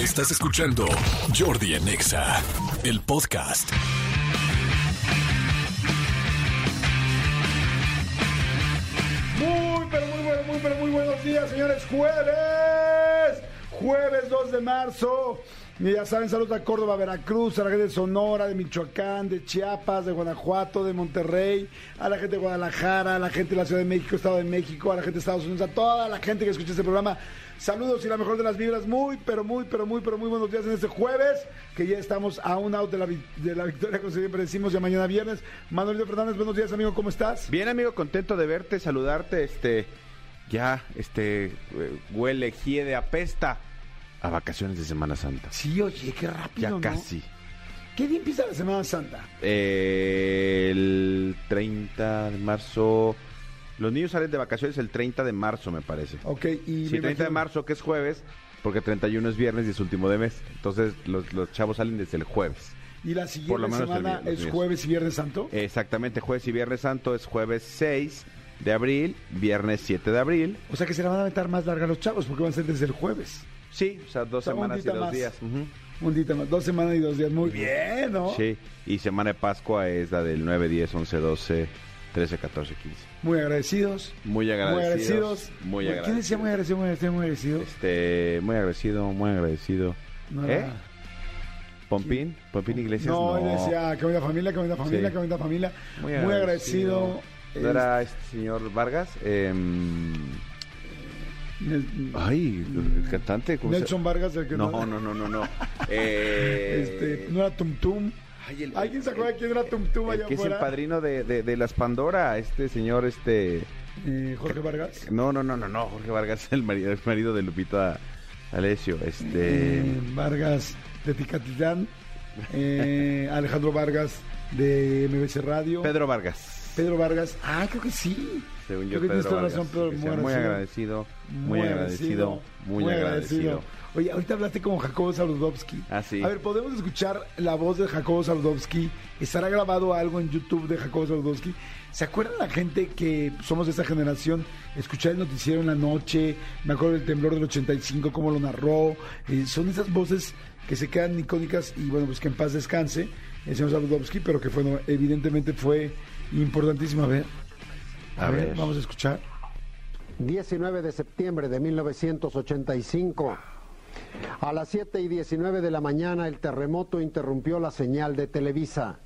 Estás escuchando Jordi en Exa, el podcast. Muy, pero muy bueno, muy, pero muy buenos días, señores. Jueves, jueves 2 de marzo. Y ya saben, saludos a Córdoba, Veracruz, a la gente de Sonora, de Michoacán, de Chiapas, de Guanajuato, de Monterrey, a la gente de Guadalajara, a la gente de la Ciudad de México, Estado de México, a la gente de Estados Unidos, a toda la gente que escucha este programa. Saludos y la mejor de las vibras. Muy, pero muy, pero muy, pero muy buenos días en este jueves, que ya estamos a un out de la, de la victoria, como siempre decimos, ya mañana viernes. Manuelito Fernández, buenos días, amigo, ¿cómo estás? Bien, amigo, contento de verte, saludarte. Este, ya, este, eh, huele, hiede, apesta a vacaciones de Semana Santa. Sí, oye, qué rápido, Ya ¿no? casi. ¿Qué día empieza la Semana Santa? Eh, el 30 de marzo. Los niños salen de vacaciones el 30 de marzo, me parece. Ok, y Sí, me 30 de marzo, que es jueves, porque 31 es viernes y es último de mes. Entonces, los, los chavos salen desde el jueves. Y la Por siguiente lo menos semana es jueves y viernes santo. Exactamente, jueves y viernes santo es jueves 6 de abril, viernes 7 de abril. O sea que se la van a aventar más larga los chavos porque van a ser desde el jueves. Sí, o sea, dos O sea, un semanas y dos más. días. ujú. Un día más, dos semanas y dos días. Muy bien, ¿no? Sí, y semana de Pascua es la del 9, 10, 11, 12, 13, 14, 15. Muy agradecidos. Muy agradecidos. Muy Muy agradecidos. ¿Quién decía muy agradecido, muy agradecido, muy agradecido? Este, muy agradecido, muy agradecido. No ¿Eh? ¿Pompín? ¿Pompín Iglesias? No, No, él decía que bonita familia, que bonita familia, Sí. que bonita familia. Muy, Muy agradecido. agradecido. ¿No era este señor Vargas? Nel- ay, el cantante. ¿cómo se- Nelson Vargas, el que No, no, no, no, no. Eh, Este, no era Tum Tum. ay, el- ¿Alguien se acuerda quién era Tum Tum allá que es el padrino de, de, de las Pandora, este señor, este... Eh, Jorge Vargas. No, no, no, no, no, Jorge Vargas es el marido, el marido de Lupita Alessio, este... Eh, Vargas de Ticatitán. Eh, Alejandro Vargas de MBC Radio. Pedro Vargas. Pedro Vargas. Ah, creo que sí. Según creo yo, que Pedro razón, Pedro, muy agradecido. muy agradecido, muy agradecido. Oye, ahorita hablaste con Jacobo Saludowski. Ah, sí. A ver, podemos escuchar la voz de Jacobo Saludowski. Estará grabado algo en YouTube de Jacobo Saludowski. ¿Se acuerdan la gente que somos de esa generación? Escuchar el noticiero en la noche. Me acuerdo del temblor del 85, cómo lo narró. Eh, son esas voces que se quedan icónicas y bueno, pues que en paz descanse el señor Saludowski, pero que bueno, evidentemente fue importantísimo. A ver, a, A ver, ver. vamos a escuchar. 19 de septiembre de 1985. A las 7 y 19 de la mañana el terremoto interrumpió la señal de Televisa.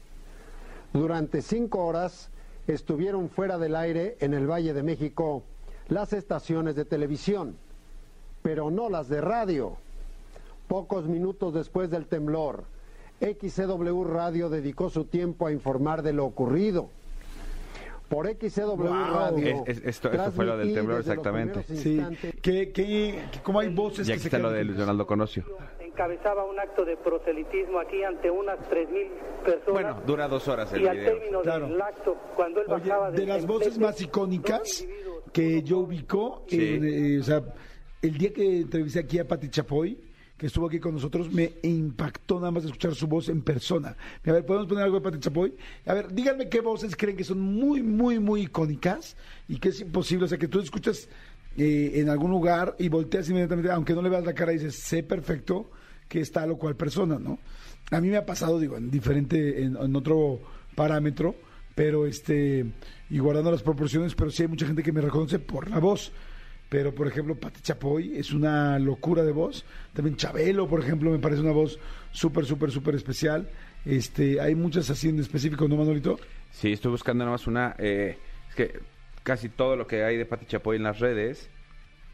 Durante cinco horas estuvieron fuera del aire en el Valle de México las estaciones de televisión, pero no las de radio. Pocos minutos después del temblor, XCW Radio dedicó su tiempo a informar de lo ocurrido. Por XCW Wow. Radio. Es- es- esto- esto fue lo del temblor, exactamente. Sí, que, que como hay voces Ya que se está lo de Luis Donaldo Conocio. encabezaba un acto de proselitismo aquí ante unas 3.000 personas. Bueno, dura dos horas el y al video. término Claro. del acto, cuando él Oye, bajaba de del las voces más icónicas que yo joven, ubico, Sí. eh, eh, o sea, el día que entrevisté aquí a Pati Chapoy, que estuvo aquí con nosotros, me impactó nada más escuchar su voz en persona. A ver, ¿podemos poner algo de Pati Chapoy? A ver, díganme qué voces creen que son muy, muy, muy icónicas y que es imposible, o sea, que tú escuchas eh, en algún lugar y volteas inmediatamente, aunque no le veas la cara, y dices, sé perfecto que es tal o cual persona, ¿no? A mí me ha pasado, digo, en diferente, en, en otro parámetro, pero este, y guardando las proporciones, pero sí hay mucha gente que me reconoce por la voz. Pero, por ejemplo, Pati Chapoy es una locura de voz. También Chabelo, por ejemplo, me parece una voz súper, súper, súper especial. Este, hay muchas así en específico, ¿no, Manolito? Sí, estoy buscando nada más una. eh, es que casi todo lo que hay de Pati Chapoy en las redes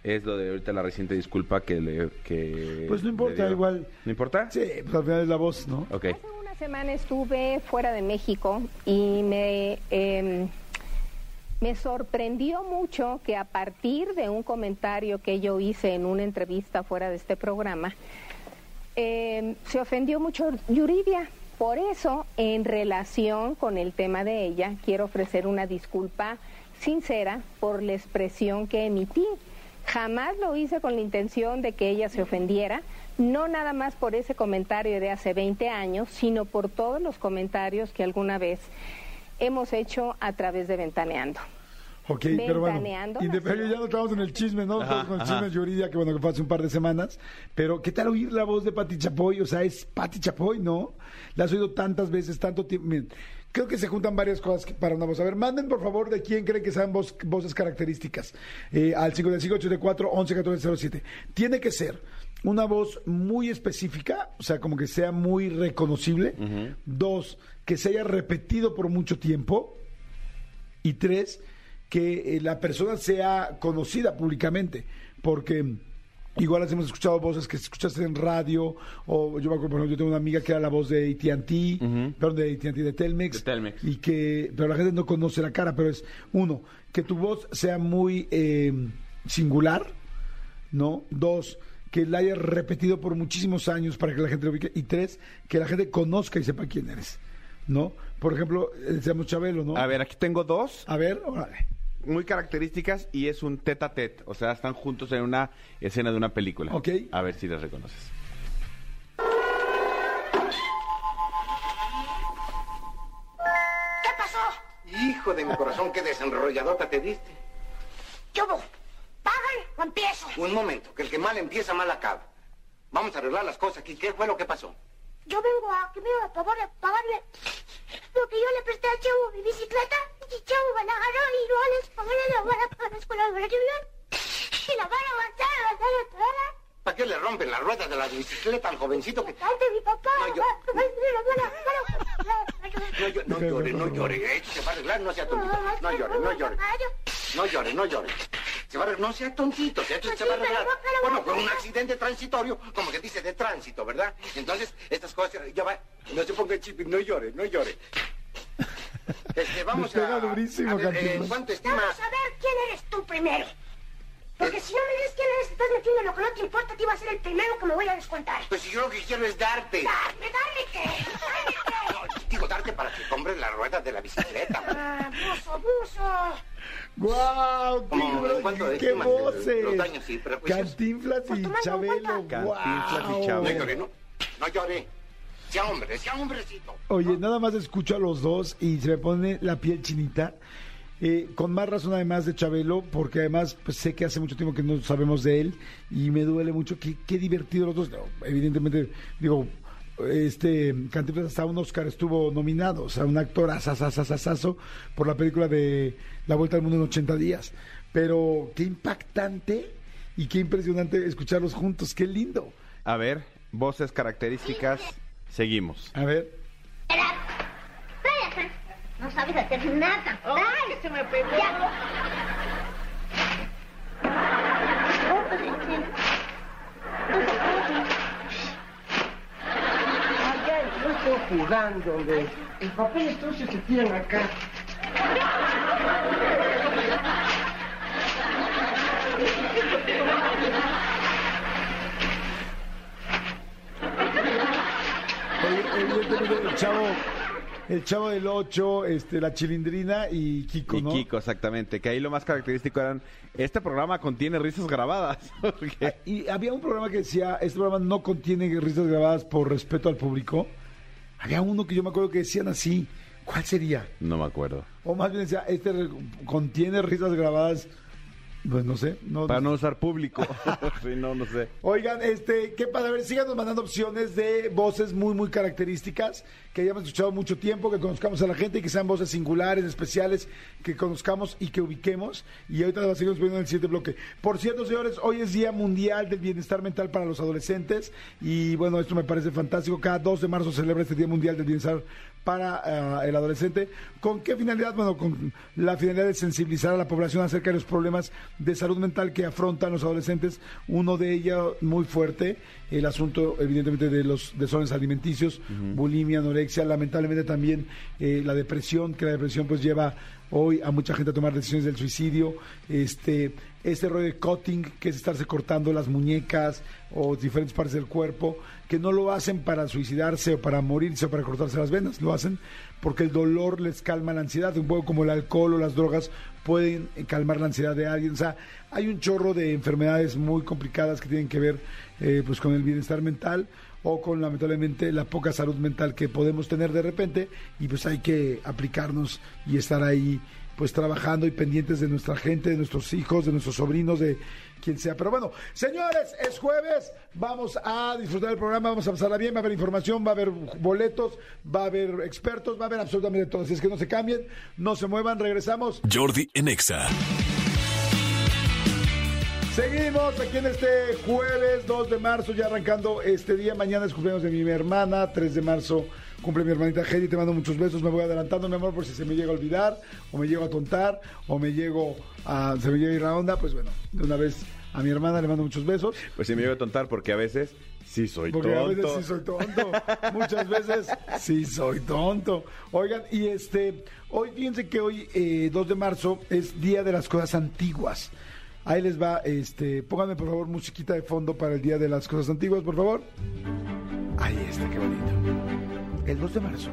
es lo de ahorita la reciente disculpa que le. Que Pues no importa, igual. ¿No importa? Sí, pues al final es la voz, ¿no? Ok. Hace una semana estuve fuera de México y me, eh, me sorprendió mucho que a partir de un comentario que yo hice en una entrevista fuera de este programa, eh, se ofendió mucho Yuridia. Por eso, en relación con el tema de ella, quiero ofrecer una disculpa sincera por la expresión que emití. Jamás lo hice con la intención de que ella se ofendiera, no nada más por ese comentario de hace 20 años, sino por todos los comentarios que alguna vez hemos hecho a través de Ventaneando. Ok, pero bueno, pero ya no estamos en el chisme, ¿no? Ajá, Estamos con el chisme Yuridia, que bueno, que fue hace un par de semanas. Pero, ¿qué tal oír la voz de Pati Chapoy? O sea, es Pati Chapoy, ¿no? La has oído tantas veces, tanto tiempo. Miren, creo que se juntan varias cosas que- para una voz. A ver, manden por favor de quién creen que sean voz- voces características. Eh, al 5584 111407. Tiene que ser una voz muy específica, o sea, como que sea muy reconocible. Dos, que se haya repetido por mucho tiempo. Y tres, que eh, la persona sea conocida públicamente, porque igual hemos escuchado voces que escuchaste en radio, o yo me acuerdo, por ejemplo, yo tengo una amiga que era la voz de AT&T, perdón, de AT&T, de Telmex, De Telmex. y que, pero la gente no conoce la cara, pero es, uno, que tu voz sea muy eh, singular, ¿no? Dos, que la hayas repetido por muchísimos años para que la gente lo ubique. Y tres, que la gente conozca y sepa quién eres, ¿no? Por ejemplo, eh, decíamos Chabelo, ¿no? A ver, aquí tengo dos A ver, órale. muy características y es un tete a tete. O sea, están juntos en una escena de una película. Ok. A ver si las reconoces. ¿Qué pasó? Hijo de mi corazón, qué desenrolladota te diste. ¿Qué hubo? ¿Pagan o empiezo? Un momento, que el que mal empieza, mal acaba. Vamos a arreglar las cosas aquí. ¿Qué fue lo que pasó? Yo vengo a que me a favor de pagarle porque yo le presté al chavo mi bicicleta y chavo me la agarró y no les pagaré la vara para la escuela de. Y la van a avanzar, avanzar, avanzar. ¿Para qué le rompen las ruedas de la bicicleta al jovencito que... Ante mi papá. No, yo- No, llo- no llore, no llore. Esto se va a arreglar, no sea tontito. No llore, no llore. No llore, no llore. Se va a arreglar, no sea tontito, esto se va a arreglar. Bueno, fue un accidente transitorio, como que dice de tránsito, ¿verdad? Entonces, estas cosas, ya va, no se ponga el chip, no llore, no llore. Este, vamos a... durísimo, a ver. ¿En cuánto estima? Vamos a ver quién eres tú primero. Porque si no me dices quién eres, estás metiendo lo que no te importa, te iba a ser el primero que me voy a descontar. Pues si yo lo que quiero es darte. Dame, dame qué, dame qué. Digo, darte para que compres las ruedas de la bicicleta. Ah, buzo, buzo. ¡Guau! ¡Qué, Como, gro- ¿en cuánto qué voces! los daños y prejuicios? Cantinflas Pues y en Chabelo. Cantinflas y. Chabelo. No llore, no, no llore. Sea hombre, sea hombrecito. Oye, nada más escucho a los dos y se me pone la piel chinita. Eh, con más razón además de Chabelo, porque además pues, sé que hace mucho tiempo que no sabemos de él y me duele mucho. Qué, qué divertido los dos. No, evidentemente, digo, este Cantinflas hasta un Oscar estuvo nominado, o sea, un actor asasasasasazo por la película de La Vuelta al Mundo en 80 días. Pero qué impactante y qué impresionante escucharlos juntos, qué lindo. A ver, voces características. Seguimos. A ver. No sabes hacer nada. ¡Ay, se me pegó! No estoy jugando, hombre. El papel es sucio se tiran acá. Oye, evidentemente, el chavo, el chavo del 8, este, la chilindrina y Kiko, Y ¿no? Kiko, exactamente. Que ahí lo más característico eran. Este programa contiene risas grabadas. Porque- Y había un programa que decía, este programa no contiene risas grabadas por respeto al público. Había uno que yo me acuerdo que decían así. ¿Cuál sería? No me acuerdo. O más bien decía, este contiene risas grabadas. Pues no sé. No, Para no usar público. sí, no, no sé. Oigan, este, qué padre, a ver, síganos mandando opciones de voces muy, muy características, que hayamos escuchado mucho tiempo, que conozcamos a la gente y que sean voces singulares, especiales, que conozcamos y que ubiquemos. Y ahorita las seguimos viendo en el siguiente bloque. Por cierto, señores, hoy es Día Mundial del Bienestar Mental para los Adolescentes. Y bueno, esto me parece fantástico. Cada 2 de marzo se celebra este Día Mundial del Bienestar para eh, el adolescente. ¿Con qué finalidad? Bueno, con la finalidad de sensibilizar a la población acerca de los problemas de salud mental que afrontan los adolescentes. Uno de ellos muy fuerte, el asunto evidentemente de los desórdenes alimenticios, bulimia, anorexia, lamentablemente también eh, la depresión, que la depresión pues lleva hoy a mucha gente a tomar decisiones del suicidio, este, este rollo de cutting, que es estarse cortando las muñecas o diferentes partes del cuerpo, que no lo hacen para suicidarse o para morirse o para cortarse las venas, lo hacen porque el dolor les calma la ansiedad, un poco como el alcohol o las drogas pueden eh, calmar la ansiedad de alguien, o sea, hay un chorro de enfermedades muy complicadas que tienen que ver eh, pues con el bienestar mental o con lamentablemente la poca salud mental que podemos tener de repente y pues hay que aplicarnos y estar ahí pues trabajando y pendientes de nuestra gente, de nuestros hijos, de nuestros sobrinos, de quien sea. Pero bueno, señores, es jueves, vamos a disfrutar del programa, vamos a pasarla bien, va a haber información, va a haber boletos, va a haber expertos, va a haber absolutamente todo. Así es que no se cambien, no se muevan, regresamos. Jordi en Exa. Seguimos aquí en este jueves 2 de marzo, ya arrancando este día. Mañana es cumpleaños de mi hermana, 3 de marzo cumple mi hermanita Heidi. Te mando muchos besos, me voy adelantando, mi amor, por si se me llega a olvidar, o me llego a tontar, o me llego a. se me llega a ir la onda. Pues bueno, de una vez a mi hermana le mando muchos besos. Pues sí me llevo a tontar porque a veces sí soy Porque a veces tonto. sí soy tonto. Muchas veces sí soy tonto. Oigan, y este, hoy fíjense que hoy, eh, 2 de marzo, es Día de las Cosas Antiguas. Ahí les va, este, pónganme por favor musiquita de fondo para el Día de las Cosas Antiguas, por favor. Ahí está, qué bonito. El 2 de marzo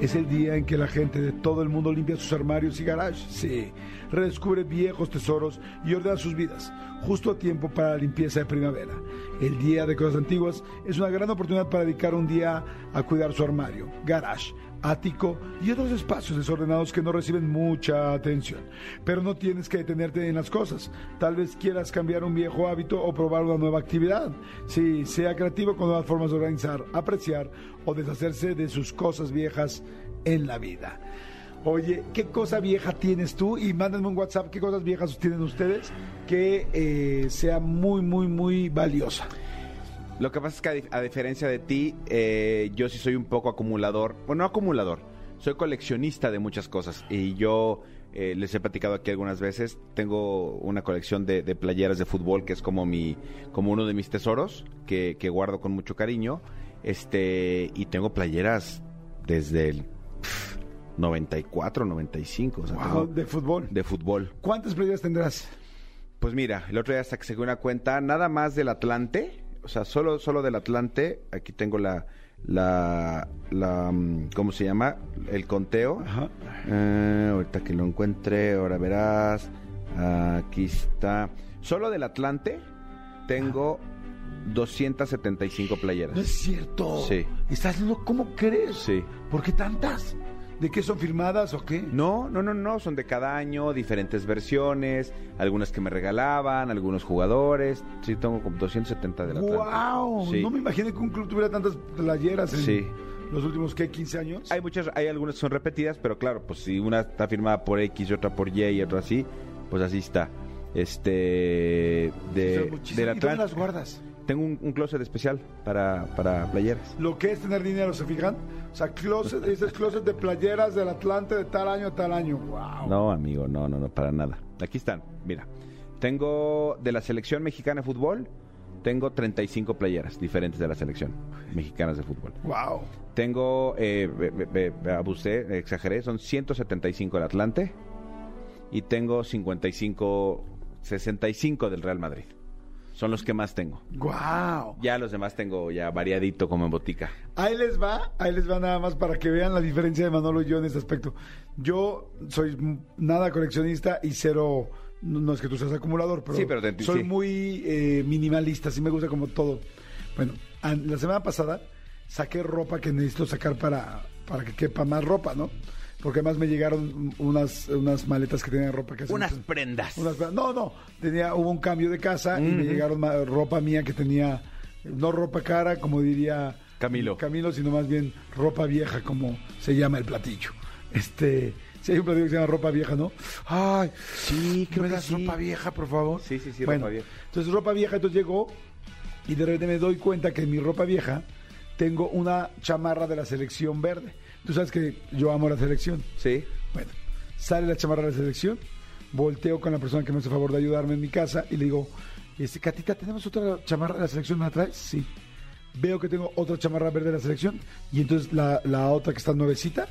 es el día en que la gente de todo el mundo limpia sus armarios y garages. Sí, redescubre viejos tesoros y ordena sus vidas, justo a tiempo para la limpieza de primavera. El Día de Cosas Antiguas es una gran oportunidad para dedicar un día a cuidar su armario, garage, ático y otros espacios desordenados que no reciben mucha atención. Pero no tienes que detenerte en las cosas. Tal vez quieras cambiar un viejo hábito o probar una nueva actividad. Sí, sea creativo con nuevas formas de organizar, apreciar o deshacerse de sus cosas viejas en la vida. Oye, ¿qué cosa vieja tienes tú? Y mándenme un WhatsApp, ¿qué cosas viejas tienen ustedes que eh, sea muy, muy, muy valiosa? Lo que pasa es que a, dif- a diferencia de ti, eh, yo sí soy un poco acumulador. Bueno, no acumulador. Soy coleccionista de muchas cosas. Y yo eh, les he platicado aquí algunas veces. Tengo una colección de, de playeras de fútbol que es como mi, como uno de mis tesoros que, que guardo con mucho cariño. Este, y tengo playeras desde el pf, 94, 95. O sea, Wow, tengo- de fútbol. de fútbol. ¿Cuántas playeras tendrás? Pues mira, el otro día hasta que saqué una cuenta, nada más del Atlante, o sea, solo, solo del Atlante, aquí tengo la, la, la, mm, ¿cómo se llama? El conteo. Ajá. Eh, ahorita que lo encuentre, ahora verás, aquí está. Solo del Atlante tengo 275 playeras. No es cierto. Sí. ¿Estás loco? ¿Cómo crees? Sí. ¿Por qué tantas? ¿De qué son firmadas o qué? No, no, no, no, son de cada año, diferentes versiones, algunas que me regalaban, algunos jugadores. Sí, tengo como 270 de la. ¡Wow! Sí. No me imaginé que un club tuviera tantas playeras en Sí. los últimos, ¿qué? ¿15 años? Hay muchas, hay algunas que son repetidas, pero claro, pues si una está firmada por X y otra por Y y otra así, pues así está. Este de, muchísimas. del ¿Y dónde Atlante. las guardas? Tengo un, un closet especial para, para playeras. Lo que es tener dinero, ¿se fijan? O sea, closet, ese es closet de playeras del Atlante de tal año a tal año. ¡Wow! No, amigo, no, no, no, para nada. Aquí están, mira. Tengo de la selección mexicana de fútbol, tengo 35 playeras diferentes de la selección mexicana de fútbol. ¡Wow! Tengo, eh, be- be- abusé, exageré, son 175 del Atlante y tengo 55, 65 del Real Madrid. Son los que más tengo. ¡Wow! Ya los demás tengo ya variadito como en botica. Ahí les va, ahí les va nada más para que vean la diferencia de Manolo y yo en este aspecto. Yo soy nada coleccionista y cero, no, es que tú seas acumulador, pero, Sí, pero te- soy sí. muy eh, minimalista, sí me gusta como todo. Bueno, la semana pasada saqué ropa que necesito sacar para, para que quepa más ropa, ¿no? Porque además me llegaron unas, unas maletas que tenían ropa que Unas prendas. unas- no, no, tenía, hubo un cambio de casa y me llegaron ropa mía que tenía, no ropa cara, como diría Camilo. Camilo, sino más bien ropa vieja, como se llama el platillo. Este, si hay un platillo que se llama ropa vieja, ¿no? Ay, Sí, creo ¿me que das sí. ropa vieja, por favor? Sí, sí, sí, Bueno, ropa vieja. Entonces, ropa vieja, entonces llegó y de repente me doy cuenta que en mi ropa vieja tengo una chamarra de la selección verde. Tú sabes que yo amo la selección. Sí. Bueno, sale la chamarra de la selección, volteo con la persona que me hace favor de ayudarme en mi casa y le digo, este, Catita, ¿tenemos otra chamarra de la selección? ¿Me la traes? Sí. Veo que tengo otra chamarra verde de la selección y entonces la, la otra que está nuevecita,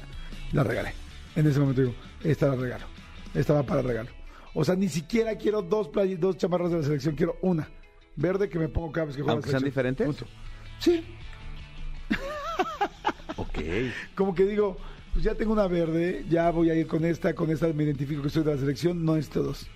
la regalé. En ese momento digo, esta la regalo. Esta va para regalo. O sea, ni siquiera quiero dos, play- dos chamarras de la selección, quiero una. Verde que me pongo cada vez que juego ¿Aunque la sean diferentes? Punto. Sí, Ok. como que digo, pues ya tengo una verde, ya voy a ir con esta, con esta me identifico que soy de la selección, no es todos.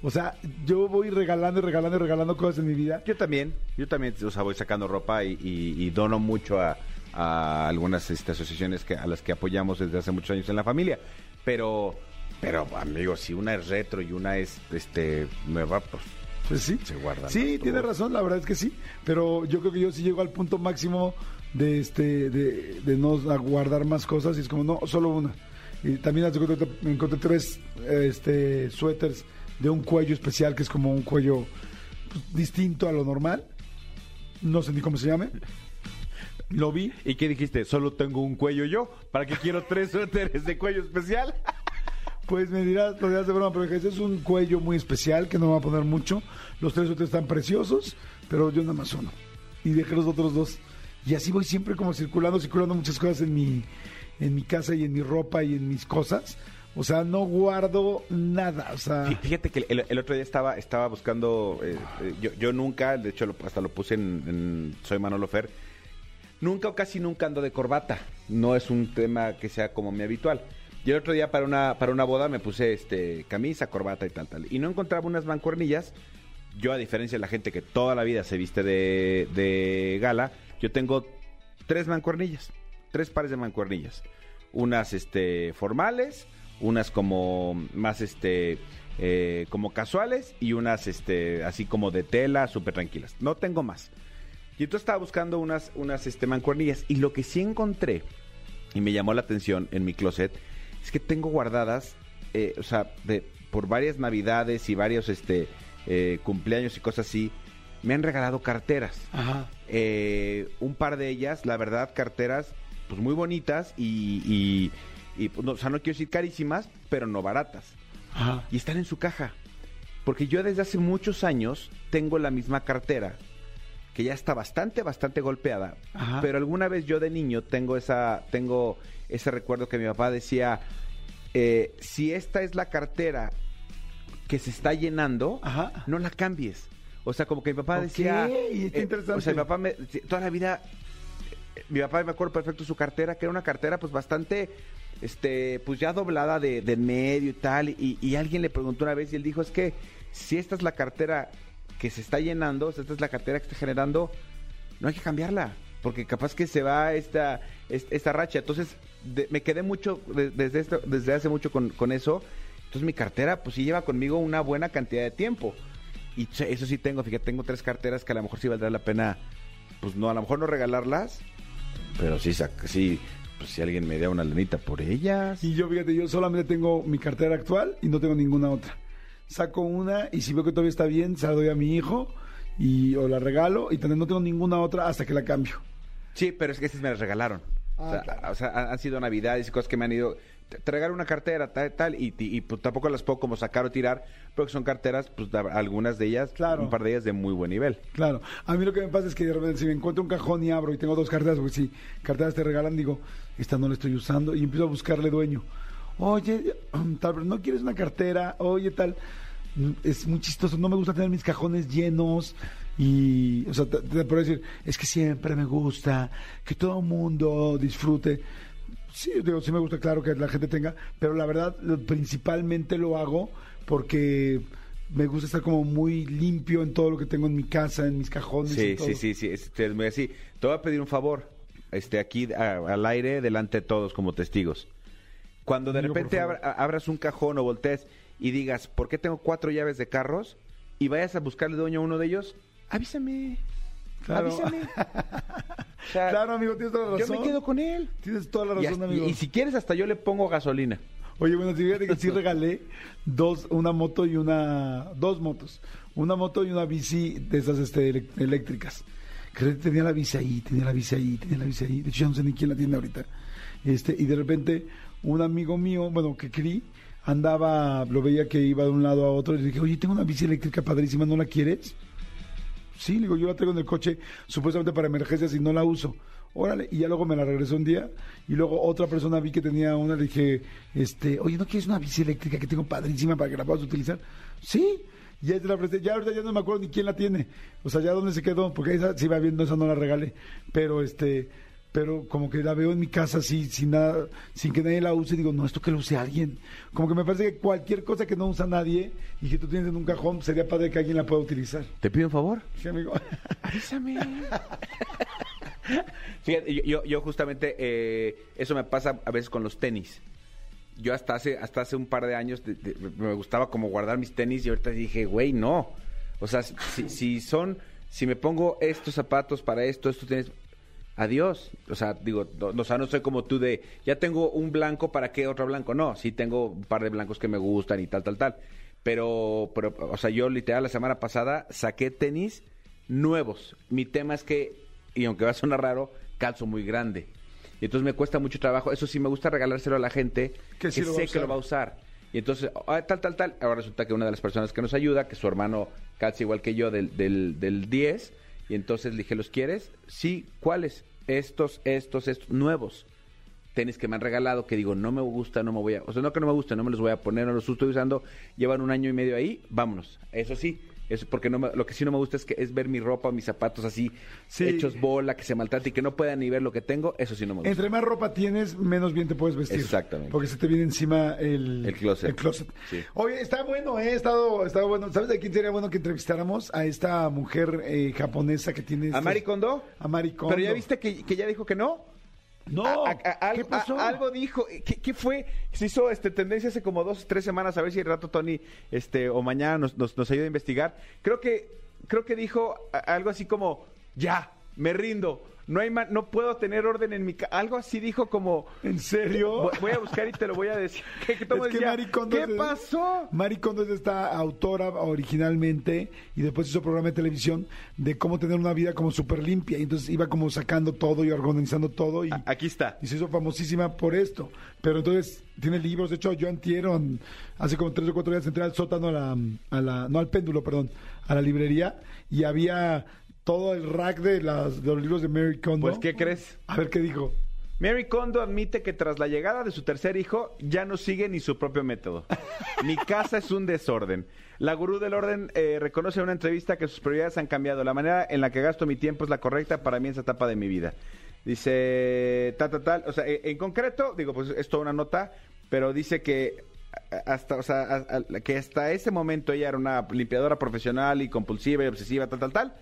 O sea, yo voy regalando y regalando y regalando cosas en mi vida. Yo también, yo también, o sea, voy sacando ropa y, y- y dono mucho a, a algunas este, asociaciones que, a las que apoyamos desde hace muchos años en la familia. Pero Pero, amigo, si una es retro y una es este nueva, pues Pues sí. Se guardan Sí, tiene razón, la verdad es que sí. Pero yo creo que yo sí llego al punto máximo de este de, de no guardar más cosas y es como, no, solo una. Y también encontré tres este, suéteres de un cuello especial que es como un cuello pues, distinto a lo normal. No sé ni cómo se llame. Lo vi. ¿Y qué dijiste? Solo tengo un cuello yo. ¿Para qué quiero tres suéteres de cuello especial? Pues me dirás, lo dirás de broma, pero ese es un cuello muy especial que no me va a poner mucho. Los tres otros están preciosos, pero yo nada más uno. Y dejé los otros dos. Y así voy siempre como circulando, circulando muchas cosas en mi, en mi casa y en mi ropa y en mis cosas. O sea, no guardo nada. O sea, Fí- Fíjate que el, el otro día estaba, estaba buscando, eh, eh, yo, yo nunca, de hecho hasta lo puse en, en Soy Manolo Fer, nunca o casi nunca ando de corbata. No es un tema que sea como mi habitual. Y el otro día para una, para una boda me puse este camisa, corbata y tal, tal. Y no encontraba unas mancuernillas. Yo, a diferencia de la gente que toda la vida se viste de, de gala, yo tengo tres mancuernillas, tres pares de mancuernillas. Unas este, formales, unas como más este eh, como casuales y unas este así como de tela, súper tranquilas. No tengo más. Y entonces estaba buscando unas, unas este, mancuernillas. Y lo que sí encontré, y me llamó la atención en mi closet, es que tengo guardadas, eh, o sea, de, por varias navidades y varios este, eh, cumpleaños y cosas así, me han regalado carteras. ajá. Eh, un par de ellas, la verdad, carteras pues muy bonitas y, y, y, pues, no, o sea, no quiero decir carísimas, pero no baratas. Ajá. Y están en su caja. Porque yo desde hace muchos años tengo la misma cartera, que ya está bastante, bastante golpeada. Ajá. Pero alguna vez yo de niño tengo esa, tengo ese recuerdo que mi papá decía, eh, si esta es la cartera que se está llenando, Ajá. no la cambies. O sea, como que mi papá Ok, decía, está eh, interesante. o sea, mi papá me, toda la vida, eh, mi papá me acuerdo perfecto su cartera, que era una cartera pues bastante, este, pues ya doblada de, de medio y tal, y, y alguien le preguntó una vez y él dijo, es que si esta es la cartera que se está llenando, si esta es la cartera que está generando, no hay que cambiarla, porque capaz que se va esta, es- esta racha. Entonces, de- me quedé mucho, de- desde, esto- desde hace mucho con, con eso. Entonces, mi cartera, pues sí lleva conmigo una buena cantidad de tiempo. Y eso sí tengo, fíjate, tengo tres carteras que a lo mejor sí valdrá la pena, pues no, a lo mejor no regalarlas, pero sí, sí pues si alguien me da una lanita por ellas. Y yo, fíjate, yo solamente tengo mi cartera actual y no tengo ninguna otra. Saco una y si veo que todavía está bien, se la doy a mi hijo y, o la regalo y también no tengo ninguna otra hasta que la cambio. Sí, pero es que estas me las regalaron. Ah, o, sea, claro. o sea, han- han sido navidades y cosas que me han ido. Regalo una cartera, tal, tal, y, y, y, pues, tampoco las puedo como sacar o tirar, porque son carteras, pues algunas de ellas, Claro. un par de ellas de muy buen nivel. Claro, a mí lo que me pasa es que de repente si me encuentro un cajón y abro y tengo dos carteras, porque si carteras te regalan, digo, esta no la estoy usando y empiezo a buscarle dueño. Oye, tal, pero no quieres una cartera, oye, tal. Es muy chistoso, no me gusta tener mis cajones llenos y, o sea, te, te puedo decir, es que siempre me gusta que todo el mundo disfrute. Sí, digo, sí me gusta, claro, que la gente tenga, pero la verdad, principalmente lo hago porque me gusta estar como muy limpio en todo lo que tengo en mi casa, en mis cajones. Sí, en todo. sí, sí, sí, es, es muy así. Te voy a pedir un favor, este, aquí a- al aire, delante de todos como testigos. Cuando de Digo, repente abra- abras un cajón o voltees y digas, ¿por qué tengo cuatro llaves de carros? Y vayas a buscarle dueño a uno de ellos, avísame. Claro. Avísame. O sea, Claro, amigo, tienes toda la Yo razón. me quedo con él. Tienes toda la razón, amigo. y si quieres, hasta yo le pongo gasolina. Oye, bueno, fíjate que sí regalé dos, una moto y una, dos motos. Una moto y una bici de esas este, eléctricas. Que tenía la bici ahí, tenía la bici ahí, tenía la bici ahí. De hecho, ya no sé ni quién la tiene ahorita. Este, y de repente, un amigo mío, bueno, que Cri, andaba, lo veía que iba de un lado a otro, y le dije, oye, tengo una bici eléctrica padrísima, ¿no la quieres? Sí, le digo, yo la traigo en el coche supuestamente para emergencias y no la uso. Órale, y ya luego me la regresó un día y luego otra persona vi que tenía una, le dije, este, oye, ¿no quieres una bici eléctrica que tengo padrísima para que la puedas utilizar? Sí, ya te la presté, ya ahorita ya no me acuerdo ni quién la tiene, o sea, ya dónde se quedó, porque esa sí va viendo, esa no la regalé, pero este, pero como que la veo en mi casa así, sin nada, sin que nadie la use, digo, no, esto que lo use alguien, como que me parece que cualquier cosa que no usa nadie y que tú tienes en un cajón, sería padre que alguien la pueda utilizar. ¿Te pido un favor? Sí, amigo. Avísame. Fíjate, yo, yo, yo justamente eh, eso me pasa a veces con los tenis. yo hasta hace, hasta hace un par de años de- de- me gustaba como guardar mis tenis y ahorita dije, güey, no. O sea, si, si son, si me pongo estos zapatos para esto, estos tenis, adiós. O sea, digo, o sea, no soy como tú de, ya tengo un blanco, ¿para qué otro blanco? No, sí tengo un par de blancos que me gustan y tal, tal, tal. Pero, pero, o sea, yo literal la semana pasada saqué tenis nuevos. Mi tema es que, y aunque va a sonar raro, calzo muy grande. Y entonces me cuesta mucho trabajo. Eso sí, me gusta regalárselo a la gente Que que, sí a sé que lo va a usar. Y entonces, ah, tal, tal, tal. Ahora resulta que una de las personas que nos ayuda, que su hermano calza igual que yo del, del, del 10. Y entonces le dije, ¿los quieres? Sí, ¿cuáles? Estos, estos, estos, nuevos. Tenis que me han regalado que digo, no me gusta, no me voy a... O sea, no que no me gusta, no me los voy a poner, no los estoy usando. Llevan un año y medio ahí, vámonos. Eso sí, eso porque no me- lo que sí no me gusta es que es ver mi ropa, mis zapatos así, Sí. hechos bola, que se maltrate y que no puedan ni ver lo que tengo. Eso sí no me gusta. Entre más ropa tienes, menos bien te puedes vestir. Exactamente. Porque se te viene encima el, El closet. el closet. Sí. Oye, está bueno, ¿eh? Estado, estado bueno. ¿Sabes de quién sería bueno que entrevistáramos? A esta mujer eh, japonesa que tiene... ¿A estos- Mari Kondo? A Mari Kondo. Pero ya viste que, que ya dijo que no. No, A- a- a- ¿qué algo, pasó? algo dijo. ¿Qué, qué fue? Se hizo este, tendencia hace como dos, tres semanas. A ver si el rato Tony este, o mañana nos, nos, nos ayuda a investigar. Creo que, creo que dijo algo así como: Ya, me rindo. No, hay no puedo tener orden en mi casa. Algo así dijo como. ¿En serio? Voy, a buscar y te lo voy a decir. Que, que Es que Mari ¿Qué es- pasó? Mari es esta autora originalmente y después hizo programa de televisión de cómo tener una vida como súper limpia. Y entonces iba como sacando todo y organizando todo y, Aquí está. y se hizo famosísima por esto. Pero entonces tiene libros. De hecho, yo antiero, hace como tres o cuatro días entré al sótano, a la, a la- no al péndulo, perdón, a la librería y había todo el rack de, las, de los libros de Mary Kondo. Pues, ¿qué crees? A ver qué dijo. Mary Kondo admite que tras la llegada de su tercer hijo ya no sigue ni su propio método. Mi casa es un desorden. La gurú del orden eh, reconoce en una entrevista que sus prioridades han cambiado. La manera en la que gasto mi tiempo es la correcta para mí en esa etapa de mi vida. Dice, tal, tal, tal. O sea, eh, en concreto, digo, pues es toda una nota, pero dice que hasta, o sea, que hasta ese momento ella era una limpiadora profesional y compulsiva y obsesiva, tal, tal, tal.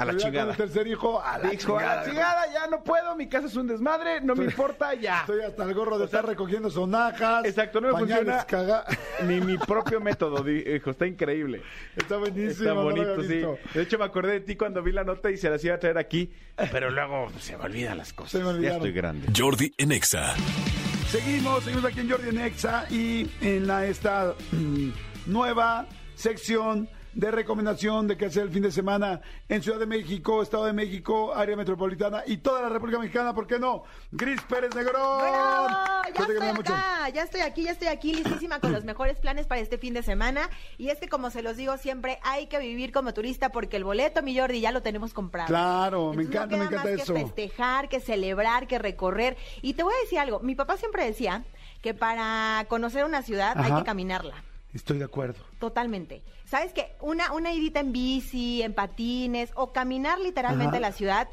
A la con chingada. el tercer hijo, a la Dijo, a la chingada, ya no puedo, mi casa es un desmadre, no me importa, ya. Estoy hasta el gorro de estar recogiendo sonajas. Exacto, no me funciona caga- ni mi propio método, dijo, está increíble. Está buenísimo. Está no bonito, sí. De hecho, me acordé de ti cuando vi la nota y se las iba a traer aquí, pero luego se me olvidan las Se cosas. me Ya estoy grande. Jordi en Exa. Seguimos, seguimos aquí en Jordi Nexa y en la, esta mm, nueva sección de recomendación de qué hacer el fin de semana en Ciudad de México, Estado de México, área metropolitana y toda la República Mexicana, ¿por qué no? Gris Pérez Negrón. Ya estoy mucho- acá, ya estoy aquí, ya estoy aquí listísima con los mejores planes para este fin de semana. Y es que como se los digo siempre, hay que vivir como turista porque el boleto, mi Jordi, ya lo tenemos comprado. Claro, me encanta, no me encanta más eso. que festejar, que celebrar, que recorrer. Y te voy a decir algo, mi papá siempre decía que para conocer una ciudad hay que caminarla. Estoy de acuerdo. Totalmente. ¿Sabes qué? Una, una idita en bici, en patines o caminar literalmente Ajá. la ciudad,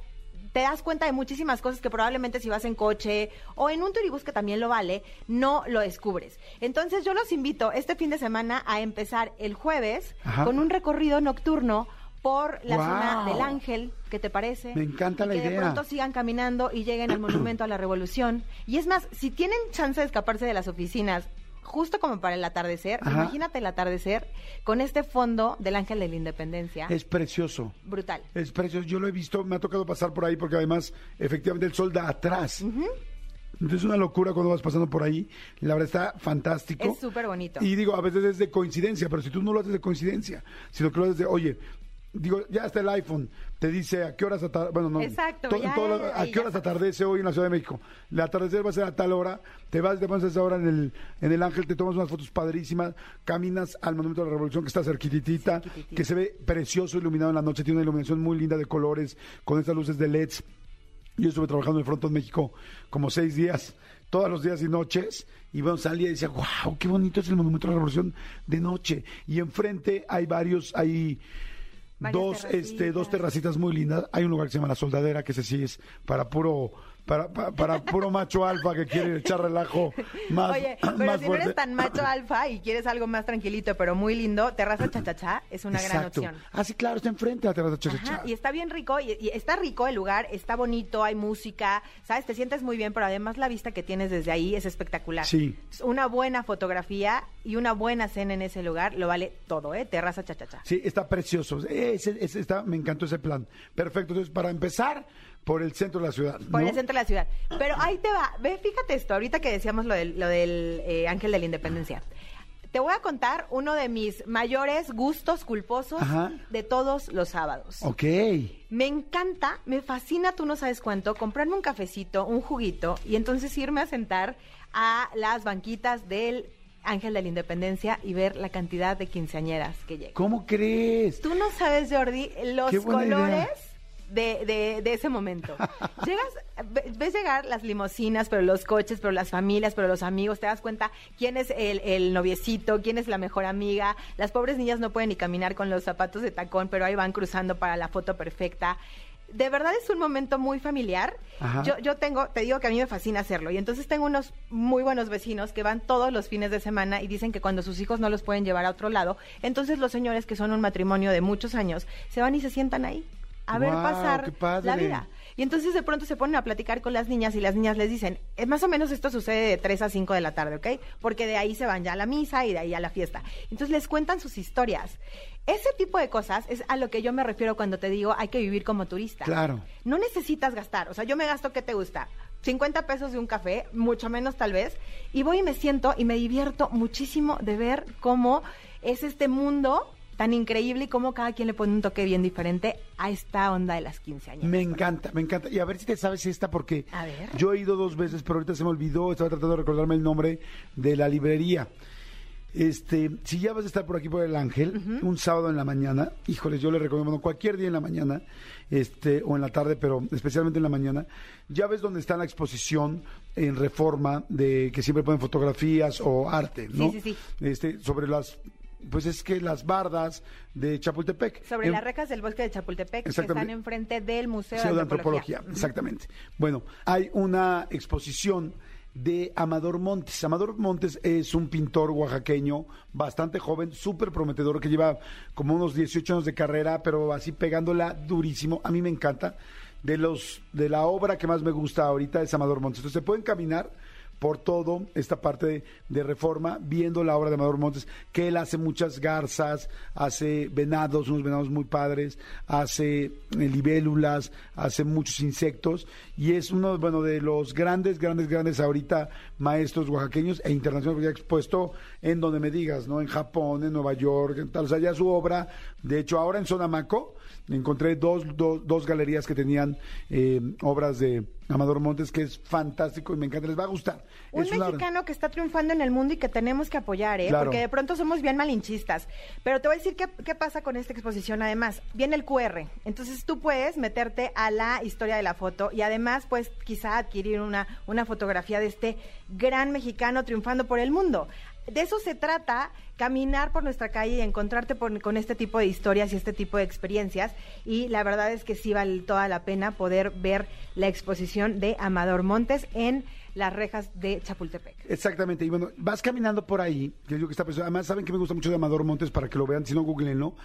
te das cuenta de muchísimas cosas que probablemente si vas en coche o en un turibús que también lo vale, no lo descubres. Entonces yo los invito este fin de semana a empezar el jueves Ajá. con un recorrido nocturno por la Guau. zona del Ángel, ¿qué te parece? Me encanta Y la que de idea. pronto sigan caminando y lleguen al Monumento a la Revolución. Y es más, si tienen chance de escaparse de las oficinas justo como para el atardecer, Ajá. imagínate el atardecer con este fondo del Ángel de la Independencia. Es precioso. Brutal. Es precioso, yo lo he visto, me ha tocado pasar por ahí porque además efectivamente el sol da atrás. Entonces es una locura cuando vas pasando por ahí. La verdad está fantástico. Es súper bonito. Y digo, a veces es de coincidencia, pero si tú no lo haces de coincidencia, sino que lo haces de, oye, digo, ya está el iPhone, te dice a qué horas atardece, bueno, no, Exacto, to- ya, todo lo- ya, a qué horas atardece hoy en la Ciudad de México. El atardecer va a ser a tal hora, te vas, te pones a esa hora en el, en el Ángel, te tomas unas fotos padrísimas, caminas al Monumento de la Revolución que está cerquititita, Cerquititita. que se ve precioso iluminado en la noche, tiene una iluminación muy linda de colores, con estas luces de LEDs. Yo estuve trabajando en el Frontón México como seis días, todos los días y noches, y bueno, salía y decía, wow, qué bonito es el Monumento de la Revolución de noche. Y enfrente hay varios, hay Varias dos, este, dos terracitas. terracitas muy lindas. Hay un lugar que se llama La Soldadera, que ese sí es para puro para, para, para puro macho alfa que quiere echar relajo más, Oye, pero más si no eres tan macho alfa y quieres algo más tranquilito, pero muy lindo, Terraza Chachachá es una gran opción. Ah, sí, claro, está enfrente de la terraza Chachachá. Ajá, y está bien rico, y, y está rico el lugar, está bonito, hay música, ¿sabes? Te sientes muy bien, pero además la vista que tienes desde ahí es espectacular. Sí. Es Una buena fotografía y una buena cena en ese lugar lo vale todo, ¿eh? Terraza Chachachá. Sí, está precioso. Ese, ese está, me encantó ese plan. Perfecto. Entonces, para empezar, por el centro de la ciudad. Por ¿no? el centro de la ciudad. Pero ahí te va. Ve, fíjate esto, ahorita que decíamos lo del, lo del eh, Ángel de la Independencia. Te voy a contar uno de mis mayores gustos culposos Ajá. de todos los sábados. Ok. Me encanta, me fascina, tú no sabes cuánto, comprarme un cafecito, un juguito y entonces irme a sentar a las banquitas del Ángel de la Independencia y ver la cantidad de quinceañeras que llegan. ¿Cómo crees? Tú no sabes, Jordi, los idea. De, de- de ese momento. Llegas, ve- ves llegar las limosinas, pero los coches, pero las familias, pero los amigos, te das cuenta quién es el, el noviecito, quién es la mejor amiga. Las pobres niñas no pueden ni caminar con los zapatos de tacón, pero ahí van cruzando para la foto perfecta. De verdad es un momento muy familiar. Yo, yo tengo, te digo que a mí me fascina hacerlo. Y entonces tengo unos muy buenos vecinos que van todos los fines de semana y dicen que cuando sus hijos no los pueden llevar a otro lado, entonces los señores que son un matrimonio de muchos años se van y se sientan ahí a ver pasar la vida. Y entonces de pronto se ponen a platicar con las niñas y las niñas les dicen, "Eh, más o menos esto sucede de 3 a 5 de la tarde, ¿ok? Porque de ahí se van ya a la misa y de ahí a la fiesta. Entonces les cuentan sus historias. Ese tipo de cosas es a lo que yo me refiero cuando te digo hay que vivir como turista. Claro. No necesitas gastar. O sea, yo me gasto, ¿qué te gusta? 50 pesos de un café, mucho menos tal vez, y voy y me siento y me divierto muchísimo de ver cómo es este mundo tan increíble y cómo cada quien le pone un toque bien diferente a esta onda de las 15 años. Me encanta, me encanta. Y a ver si te sabes esta, porque A ver. yo he ido dos veces, pero ahorita se me olvidó. Estaba tratando de recordarme el nombre de la librería. Este, si ya vas a estar por aquí por el Ángel, un sábado en la mañana, híjoles, yo le recomiendo cualquier día en la mañana, este, o en la tarde, pero especialmente en la mañana, ya ves donde está la exposición en Reforma de que siempre ponen fotografías o arte, ¿no? Sí, sí, sí. Este, sobre las, pues es que las bardas de Chapultepec. Sobre En- las rejas del bosque de Chapultepec, que están enfrente del Museo, Museo de de Antropología. Antropología, exactamente. Bueno, hay una exposición de Amador Montes. Amador Montes es un pintor oaxaqueño bastante joven, súper prometedor, que lleva como unos 18 años de carrera, pero así pegándola durísimo. A mí me encanta. De los de la obra que más me gusta ahorita es Amador Montes. Entonces se pueden caminar por todo esta parte de, reforma, viendo la obra de Amador Montes, que él hace muchas garzas, hace venados, unos venados muy padres, hace eh, libélulas, hace muchos insectos, y es uno bueno, de los grandes, grandes, grandes ahorita maestros oaxaqueños e internacionales, porque ha expuesto en donde me digas, ¿no? En Japón, en Nueva York, en tal, o sea, ya su obra, de hecho, ahora en Sonamaco, encontré dos, dos, dos galerías que tenían eh, obras de Amador Montes, que es fantástico y me encanta, les va a gustar. Un Es una- mexicano que está triunfando en el mundo y que tenemos que apoyar, ¿eh? Claro. Porque de pronto somos bien malinchistas. Pero te voy a decir qué, qué pasa con esta exposición. Además, viene el QR. Entonces tú puedes meterte a la historia de la foto y además, pues, quizá adquirir una, una fotografía de este gran mexicano triunfando por el mundo. De eso se trata, caminar por nuestra calle y encontrarte por- con este tipo de historias y este tipo de experiencias. Y la verdad es que sí vale toda la pena poder ver la exposición de Amador Montes en las rejas de Chapultepec. Exactamente, y bueno, vas caminando por ahí, es lo que está pensando. Además, saben que me gusta mucho de Amador Montes para que lo vean, si no, googleenlo,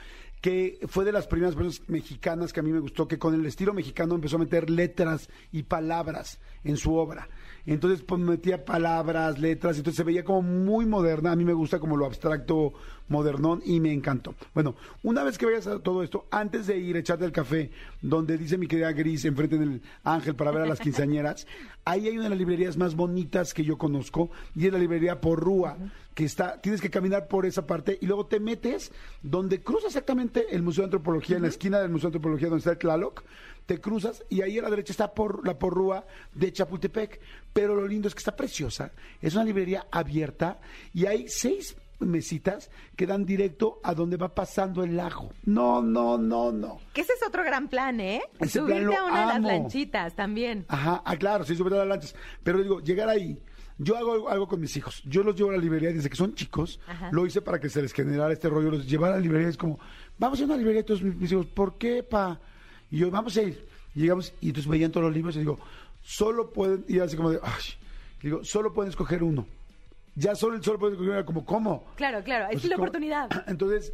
que fue de las primeras personas mexicanas que a mí me gustó, que con el estilo mexicano empezó a meter letras y palabras en su obra. Entonces, pues metía palabras, letras, entonces se veía como muy moderna. A mí me gusta como lo abstracto modernón y me encantó. Bueno, una vez que vayas a todo esto, antes de ir a echarte el café, donde dice mi querida Gris, enfrente del ángel para ver a las quinceañeras, ahí hay una de las librerías más bonitas que yo conozco y es la librería Porrúa, que está, tienes que caminar por esa parte y luego te metes donde cruza exactamente el Museo de Antropología, en la esquina del Museo de Antropología donde está el Tlaloc, te cruzas y ahí a la derecha está por, la Porrúa de Chapultepec. Pero lo lindo es que está preciosa, es una librería abierta y hay seis mesitas que dan directo a donde va pasando el lago. No, no, no, no. Que ese es otro gran plan, ¿eh? Ese Subirte plan a una de las lanchitas también. Ajá, ah, claro, sí, sobre las lanchas. Pero digo, llegar ahí. Yo hago algo, con mis hijos. Yo los llevo a la librería desde que son chicos. Ajá. Lo hice para que se les generara este rollo. Los llevar a la librería es como, vamos a una librería todos mis, mis hijos. ¿Por qué, pa? Y yo, vamos a ir. Llegamos y entonces veían todos los libros y digo, solo pueden, y así como de, ay, digo, solo pueden escoger uno. Ya solo el solo pueden escoger uno, como, ¿cómo? Claro, claro, es la oportunidad. Entonces,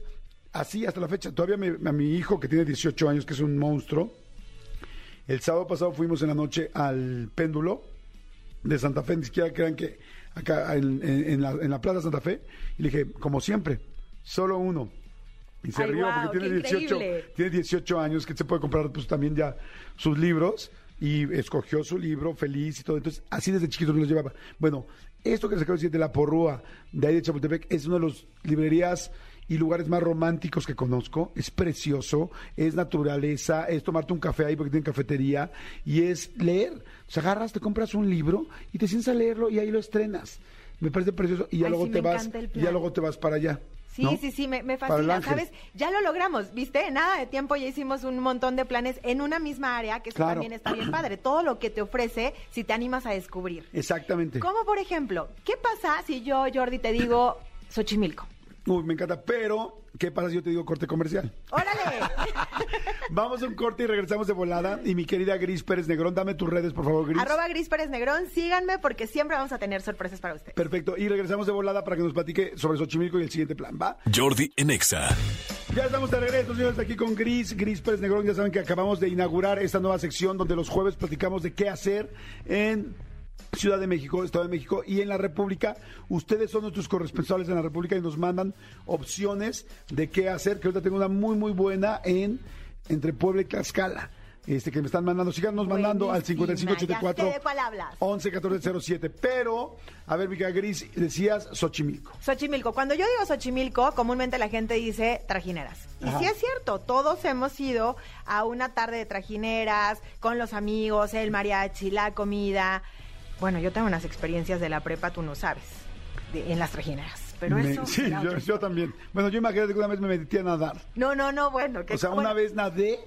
así hasta la fecha. Todavía me- a mi hijo, que tiene 18 años, que es un monstruo, el sábado pasado fuimos en la noche al péndulo de Santa Fe, ni siquiera crean que acá en, en- en la, en la Plaza Santa Fe, y le dije, como siempre, solo uno. Y se Ay, porque tiene qué 18, increíble. tiene 18 años, que se puede comprar pues también ya sus libros, y escogió su libro feliz y todo. Entonces, así desde chiquito me los llevaba. Bueno, esto que les acabo de decir de La Porrúa, de ahí de Chapultepec, es una de las librerías y lugares más románticos que conozco. Es precioso, es naturaleza, es tomarte un café ahí porque tienen cafetería y es leer. O sea, agarras, te compras un libro y te sientas a leerlo y ahí lo estrenas. Me parece precioso y ya Ay, luego sí, te vas ya luego te vas para allá. Sí, ¿no? sí, sí, me, me fascina. ¿sabes? Ya lo logramos, ¿viste? En nada de tiempo ya hicimos un montón de planes en una misma área, que eso Claro. también está bien padre. Todo lo que te ofrece si te animas a descubrir. Exactamente. Como por ejemplo, ¿qué pasa si yo, Jordi, te digo Xochimilco? Uy, me encanta, pero ¿qué pasa si yo te digo corte comercial? ¡Órale! Vamos a un corte y regresamos de volada. Y mi querida Gris Pérez Negrón, dame tus redes, por favor, Gris. Arroba Gris Pérez Negrón, síganme porque siempre vamos a tener sorpresas para ustedes. Perfecto. Y regresamos de volada para que nos platique sobre Xochimilco y el siguiente plan, ¿va? Jordi en Exa. Ya estamos de regreso, señores, aquí con Gris, Gris Pérez Negrón. Ya saben que acabamos de inaugurar esta nueva sección donde los jueves platicamos de qué hacer en Ciudad de México, Estado de México y en la República. Ustedes son nuestros corresponsales en la República y nos mandan opciones de qué hacer, que ahorita tengo una muy, muy buena en entre Puebla y Tlaxcala. Este, que me están mandando, síganos mandando al Buenísima, 5584 ya sé de cuál hablas. 11 1407. Pero, a ver, Mica Gris, decías Xochimilco. Xochimilco. Cuando yo digo Xochimilco, comúnmente la gente dice trajineras. Y Ajá. sí es cierto, todos hemos ido a una tarde de trajineras, con los amigos, el mariachi, la comida. Bueno, yo tengo unas experiencias de la prepa, tú no sabes, de- en las trajineras. Pero Me- eso... sí, yo, yo también. Bueno, yo imagínate que una vez me metí a nadar. No, no, no, bueno. Que, O sea, bueno, una vez nadé,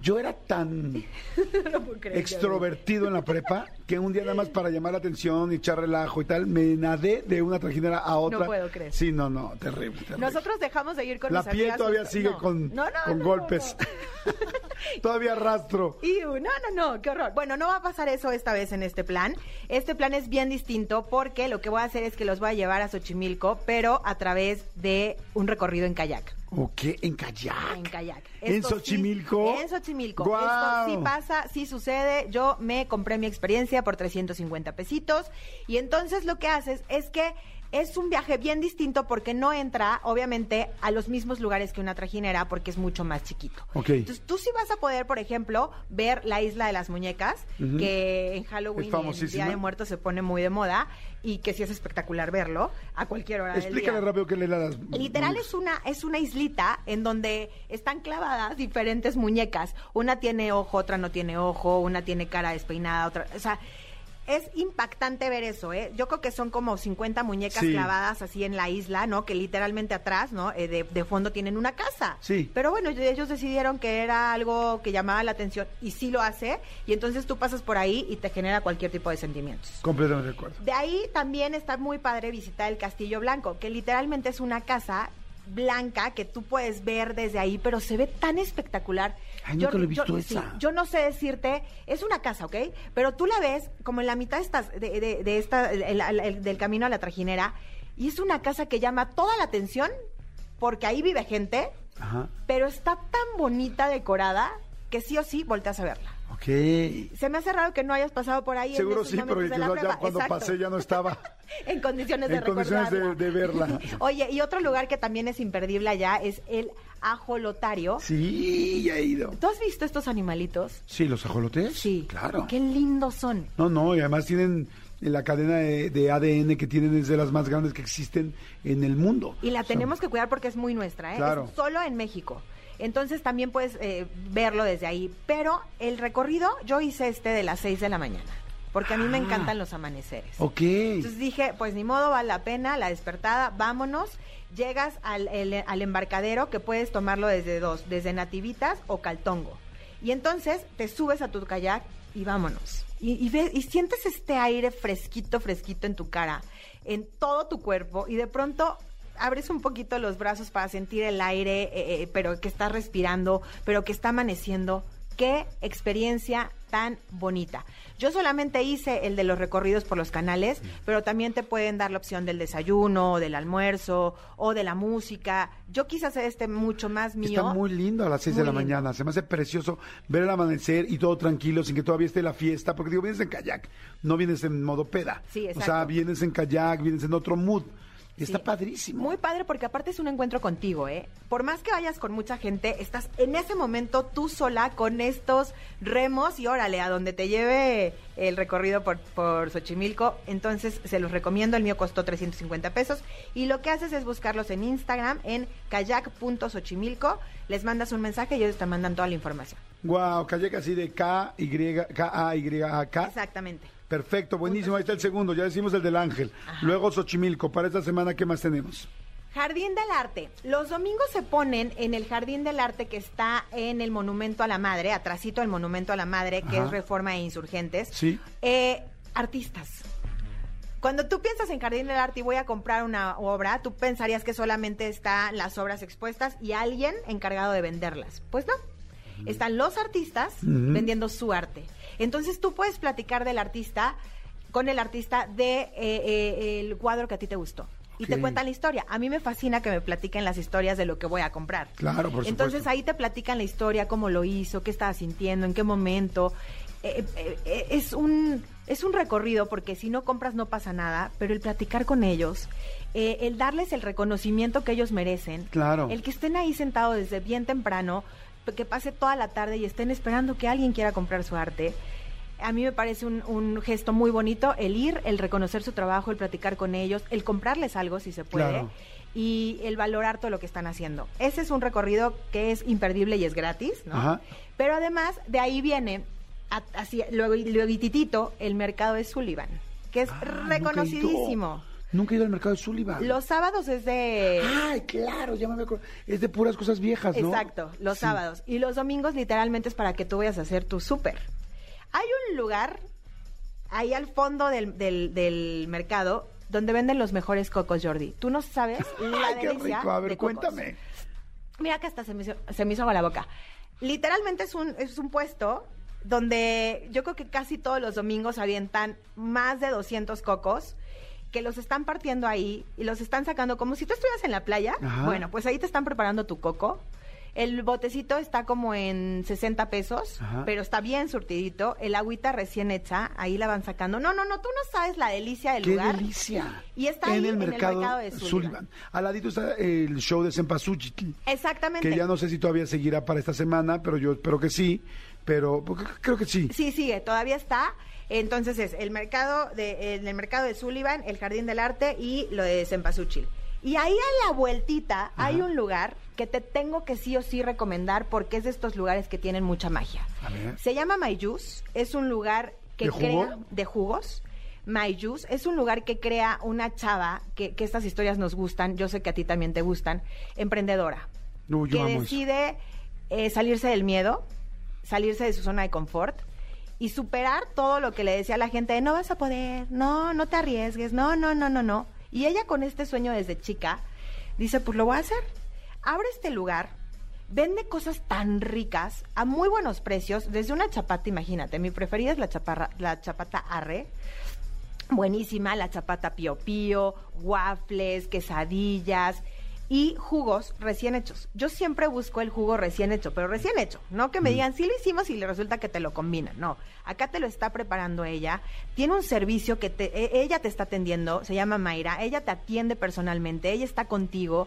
yo era tan no creer, extrovertido en la prepa que un día nada más para llamar la atención y echar relajo y tal, me nadé de una trajinera a otra. puedo creer. Sí, no, no, terrible. terrible. Nosotros dejamos de ir con la mis piel amigas todavía justo- sigue no. con, No, no, con no, golpes. todavía rastro. Iu, no, no, no, qué horror. Bueno, no va a pasar eso esta vez en este plan. Este plan es bien distinto porque lo que voy a hacer es que los voy a llevar a Xochimilco, pero a través de un recorrido en kayak. ¿O qué? ¿En kayak? En kayak. ¿En sí- Xochimilco? en Xochimilco. ¡Guau! Esto sí pasa, sí sucede. Yo me compré mi experiencia por 350 pesitos. Y entonces lo que haces es que es un viaje bien distinto porque no entra, obviamente, a los mismos lugares que una trajinera porque es mucho más chiquito. Ok. Entonces tú sí vas a poder, por ejemplo, ver la isla de las muñecas, que en Halloween y en. Día de Muertos se pone muy de moda y que sí es espectacular verlo a cualquier hora del día. Explícale rápido qué le las. Literal es una es una islita en donde están clavadas diferentes muñecas. Una tiene ojo, otra no tiene ojo, una tiene cara despeinada, otra, o sea, es impactante ver eso, ¿eh? Yo creo que son como 50 muñecas Sí. clavadas así en la isla, ¿no? Que literalmente atrás, ¿no? Eh, de, de fondo tienen una casa. Sí. Pero bueno, ellos decidieron que era algo que llamaba la atención y sí lo hace. Y entonces tú pasas por ahí y te genera cualquier tipo de sentimientos. Completamente de acuerdo. De ahí también está muy padre visitar el Castillo Blanco, que literalmente es una casa blanca que tú puedes ver desde ahí, pero se ve tan espectacular. Ay, nunca lo he visto sí, esa. yo no sé decirte, es una casa, ¿ok? Pero tú la ves como en la mitad de, estas, de, de- de esta, el- el- el- del camino a la trajinera, y es una casa que llama toda la atención, porque ahí vive gente, Ajá. pero está tan bonita decorada que sí o sí volteas a verla. Ok. Se me hace raro que no hayas pasado por ahí. Seguro sí, pero de la ya cuando Exacto. pasé ya no estaba en condiciones de en condiciones de, verla. Oye, y otro lugar que también es imperdible allá es el ajolotario. Sí, ya he ido. ¿Tú has visto estos animalitos? Sí, los ajolotes. Sí. Claro. Qué lindos son. No, no, y además tienen la cadena de, de ADN que tienen es de las más grandes que existen en el mundo. Y la O sea, tenemos que cuidar porque es muy nuestra, ¿eh? Claro. Es solo en México. Entonces también puedes eh, verlo desde ahí. Pero el recorrido, yo hice este de las 6 de la mañana. Porque a mí me Ah. encantan los amaneceres. Ok. Entonces dije, pues ni modo, vale la pena, la despertada, vámonos. Llegas al, el- al embarcadero que puedes tomarlo desde dos, desde Nativitas o Caltongo. Y entonces te subes a tu kayak y vámonos. Y, y, ves- y sientes este aire fresquito, fresquito en tu cara, en todo tu cuerpo, y de pronto abres un poquito los brazos para sentir el aire, eh, eh, pero que está respirando, pero que está amaneciendo. Qué experiencia tan bonita. Yo solamente hice el de los recorridos por los canales, pero también te pueden dar la opción del desayuno, o del almuerzo, o de la música. Yo quise hacer este mucho más mío. Está muy lindo a las 6 de la lindo. mañana. Se me hace precioso ver el amanecer y todo tranquilo, sin que todavía esté la fiesta. Porque digo, vienes en kayak, no vienes en modo peda. Sí, O sea, exacto. vienes en kayak, vienes en otro mood. Y está Sí. padrísimo. Muy padre porque aparte es un encuentro contigo, ¿eh? Por más que vayas con mucha gente, estás en ese momento tú sola con estos remos y órale, a donde te lleve el recorrido por, por Xochimilco. Entonces se los recomiendo, el mío costó 350 pesos. Y lo que haces es buscarlos en Instagram, en kayak.xochimilco. Les mandas un mensaje y ellos te mandan toda la información. Wow, kayak así de K, Y, K, A, Y, A, K. Exactamente. Perfecto, buenísimo. Ahí está el segundo. Ya decimos el del ángel. Luego Xochimilco. Para esta semana, ¿qué más tenemos? Jardín del Arte. Los domingos se ponen en el Jardín del Arte que está en el Monumento a la Madre, atrasito del Monumento a la Madre, que Ajá. es Reforma e Insurgentes. Sí. Eh, artistas. Cuando tú piensas en Jardín del Arte y voy a comprar una obra, tú pensarías que solamente están las obras expuestas y alguien encargado de venderlas. Pues no. Están los artistas vendiendo su arte. Entonces tú puedes platicar del artista con el artista de eh, eh, el cuadro que a ti te gustó. Y te cuentan la historia. A mí me fascina que me platiquen las historias de lo que voy a comprar. Claro, por Entonces supuesto. ahí te platican la historia, cómo lo hizo, qué estaba sintiendo, en qué momento. Eh, eh, eh, es un es un recorrido porque si no compras no pasa nada, pero el platicar con ellos, eh, el darles el reconocimiento que ellos merecen, Claro. el que estén ahí sentados desde bien temprano, que pase toda la tarde y estén esperando que alguien quiera comprar su arte. A mí me parece un, un gesto muy bonito el ir, el reconocer su trabajo, el platicar con ellos, el comprarles algo si se puede Claro. y el valorar todo lo que están haciendo. Ese es un recorrido que es imperdible y es gratis, ¿no? Ajá. Pero además de ahí viene, a- así, luego, luego el mercado de Sullivan, que es Ah, reconocidísimo. Nunca he ido al mercado de Sullivan. Los sábados es de... Ay, claro, ya me acordado. Es de puras cosas viejas, ¿no? Exacto, los Sí. sábados. Y los domingos literalmente es para que tú vayas a hacer tu súper. Hay un lugar ahí al fondo del, del- del mercado donde venden los mejores cocos, Jordi. Tú no sabes la Ay, qué delicia rico. A ver, de cuéntame. Mira que hasta se me, hizo, se me hizo agua la boca. Literalmente es un, es un puesto donde yo creo que casi todos los domingos avientan más de 200 cocos que los están partiendo ahí y los están sacando como si tú estuvieras en la playa. Ajá. Bueno, pues ahí te están preparando tu coco. El botecito está como en 60 pesos, Ajá. pero está bien surtidito. El agüita recién hecha, ahí la van sacando. No, no, no, tú no sabes la delicia del ¡Qué lugar. delicia! Y está en ahí el en el mercado, de Sullivan. Sullivan. Al ladito está el show de Cempasúchitl. Exactamente. Que ya no sé si todavía seguirá para esta semana, pero yo espero que sí. Pero creo que sí. Sí, sigue, todavía está. Entonces es el mercado de el, mercado de Sullivan, el Jardín del Arte y lo de Cempasúchil. Y ahí a la vueltita hay un lugar que te tengo que sí o sí recomendar porque es de estos lugares que tienen mucha magia. A ver. Se llama Mayus, es un lugar que ¿De jugo? crea de jugos. Mayus es un lugar que crea una chava que, que estas historias nos gustan, yo sé que a ti también te gustan, emprendedora Uy, yo que amo eso. decide eh, salirse del miedo, salirse de su zona de confort y superar todo lo que le decía a la gente de no vas a poder, no, no te arriesgues, no, no, no, no, no. Y ella con este sueño desde chica dice, pues lo voy a hacer. Abre este lugar, vende cosas tan ricas a muy buenos precios, desde una chapata, imagínate, mi preferida es la la chapata arre, buenísima, la chapata pío pío, waffles, quesadillas y jugos recién hechos. Yo siempre busco el jugo recién hecho, pero recién hecho, no que me digan, sí lo hicimos y le resulta que te lo combinan, no. Acá te lo está preparando ella, tiene un servicio que te, e- ella te está atendiendo, se llama Mayra, ella te atiende personalmente, ella está contigo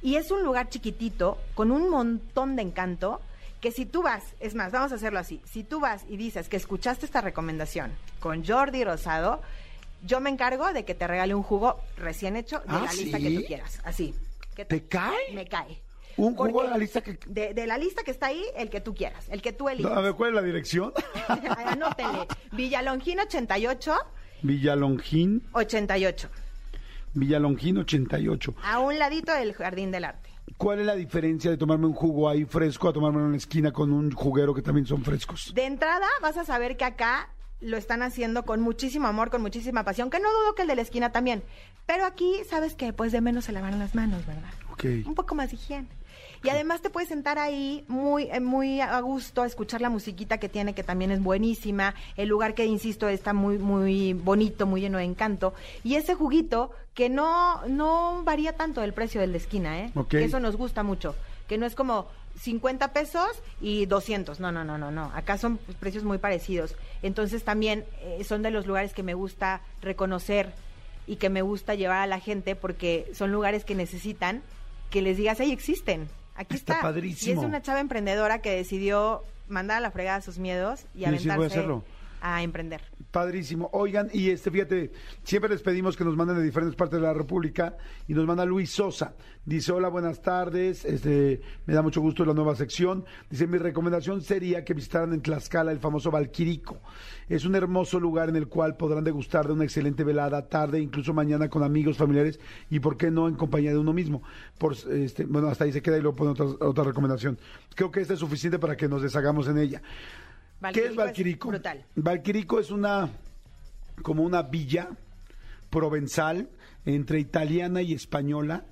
y es un lugar chiquitito con un montón de encanto que si tú vas, es más, vamos a hacerlo así, si tú vas y dices que escuchaste esta recomendación con Jordi Rosado, yo me encargo de que te regale un jugo recién hecho de ¿Ah, la lista sí? que tú quieras, así. ¿Qué ¿Te cae? Me cae. Un jugo de la lista que... De, de la lista que está ahí, el que tú quieras, el que tú A elijas. ver, ¿cuál es la dirección? Anótele. Villalongín 88, Villalongín, 88. Villalongín 88. A un ladito del Jardín del Arte. ¿Cuál es la diferencia de tomarme un jugo ahí fresco a tomármelo en la esquina con un juguero que también son frescos? De entrada vas a saber que acá lo están haciendo con muchísimo amor, con muchísima pasión, que no dudo que el de la esquina también. Pero aquí, ¿sabes qué? Pues de menos se lavan las manos, ¿verdad? Ok. Un poco más de higiene. Y además te puedes sentar ahí muy, eh, muy a gusto a escuchar la musiquita que tiene, que también es buenísima. El lugar que, insisto, está muy, muy bonito, muy lleno de encanto. Y ese juguito que no, no varía tanto el precio del de esquina, ¿eh? Ok. Que eso nos gusta mucho. Que no es como 50 pesos y 200. No, no, no, no, no. Acá son precios muy parecidos. Entonces también eh, son de los lugares que me gusta reconocer y que me gusta llevar a la gente porque son lugares que necesitan que les digas, ahí existen. Aquí Está está. padrísimo. Y es una chava emprendedora que decidió mandar a la fregada sus miedos y Sí, sí, voy a aventarse hacerlo. A emprender. Padrísimo. Oigan, y este, fíjate, siempre les pedimos que nos manden de diferentes partes de la República y nos manda Luis Sosa. Dice, hola, buenas tardes, este, me da mucho gusto la nueva sección. Dice, mi recomendación sería que visitaran en Tlaxcala el famoso Valquirico. Es un hermoso lugar en el cual podrán degustar de una excelente velada tarde, incluso mañana con amigos, familiares y, ¿por qué no, en compañía de uno mismo? Por, este, bueno, hasta ahí se queda y luego pone otra, otra recomendación. Creo que esta es suficiente para que nos deshagamos en ella. ¿Qué es Valquirico? brutal. Valquirico es una como una villa provenzal entre italiana y española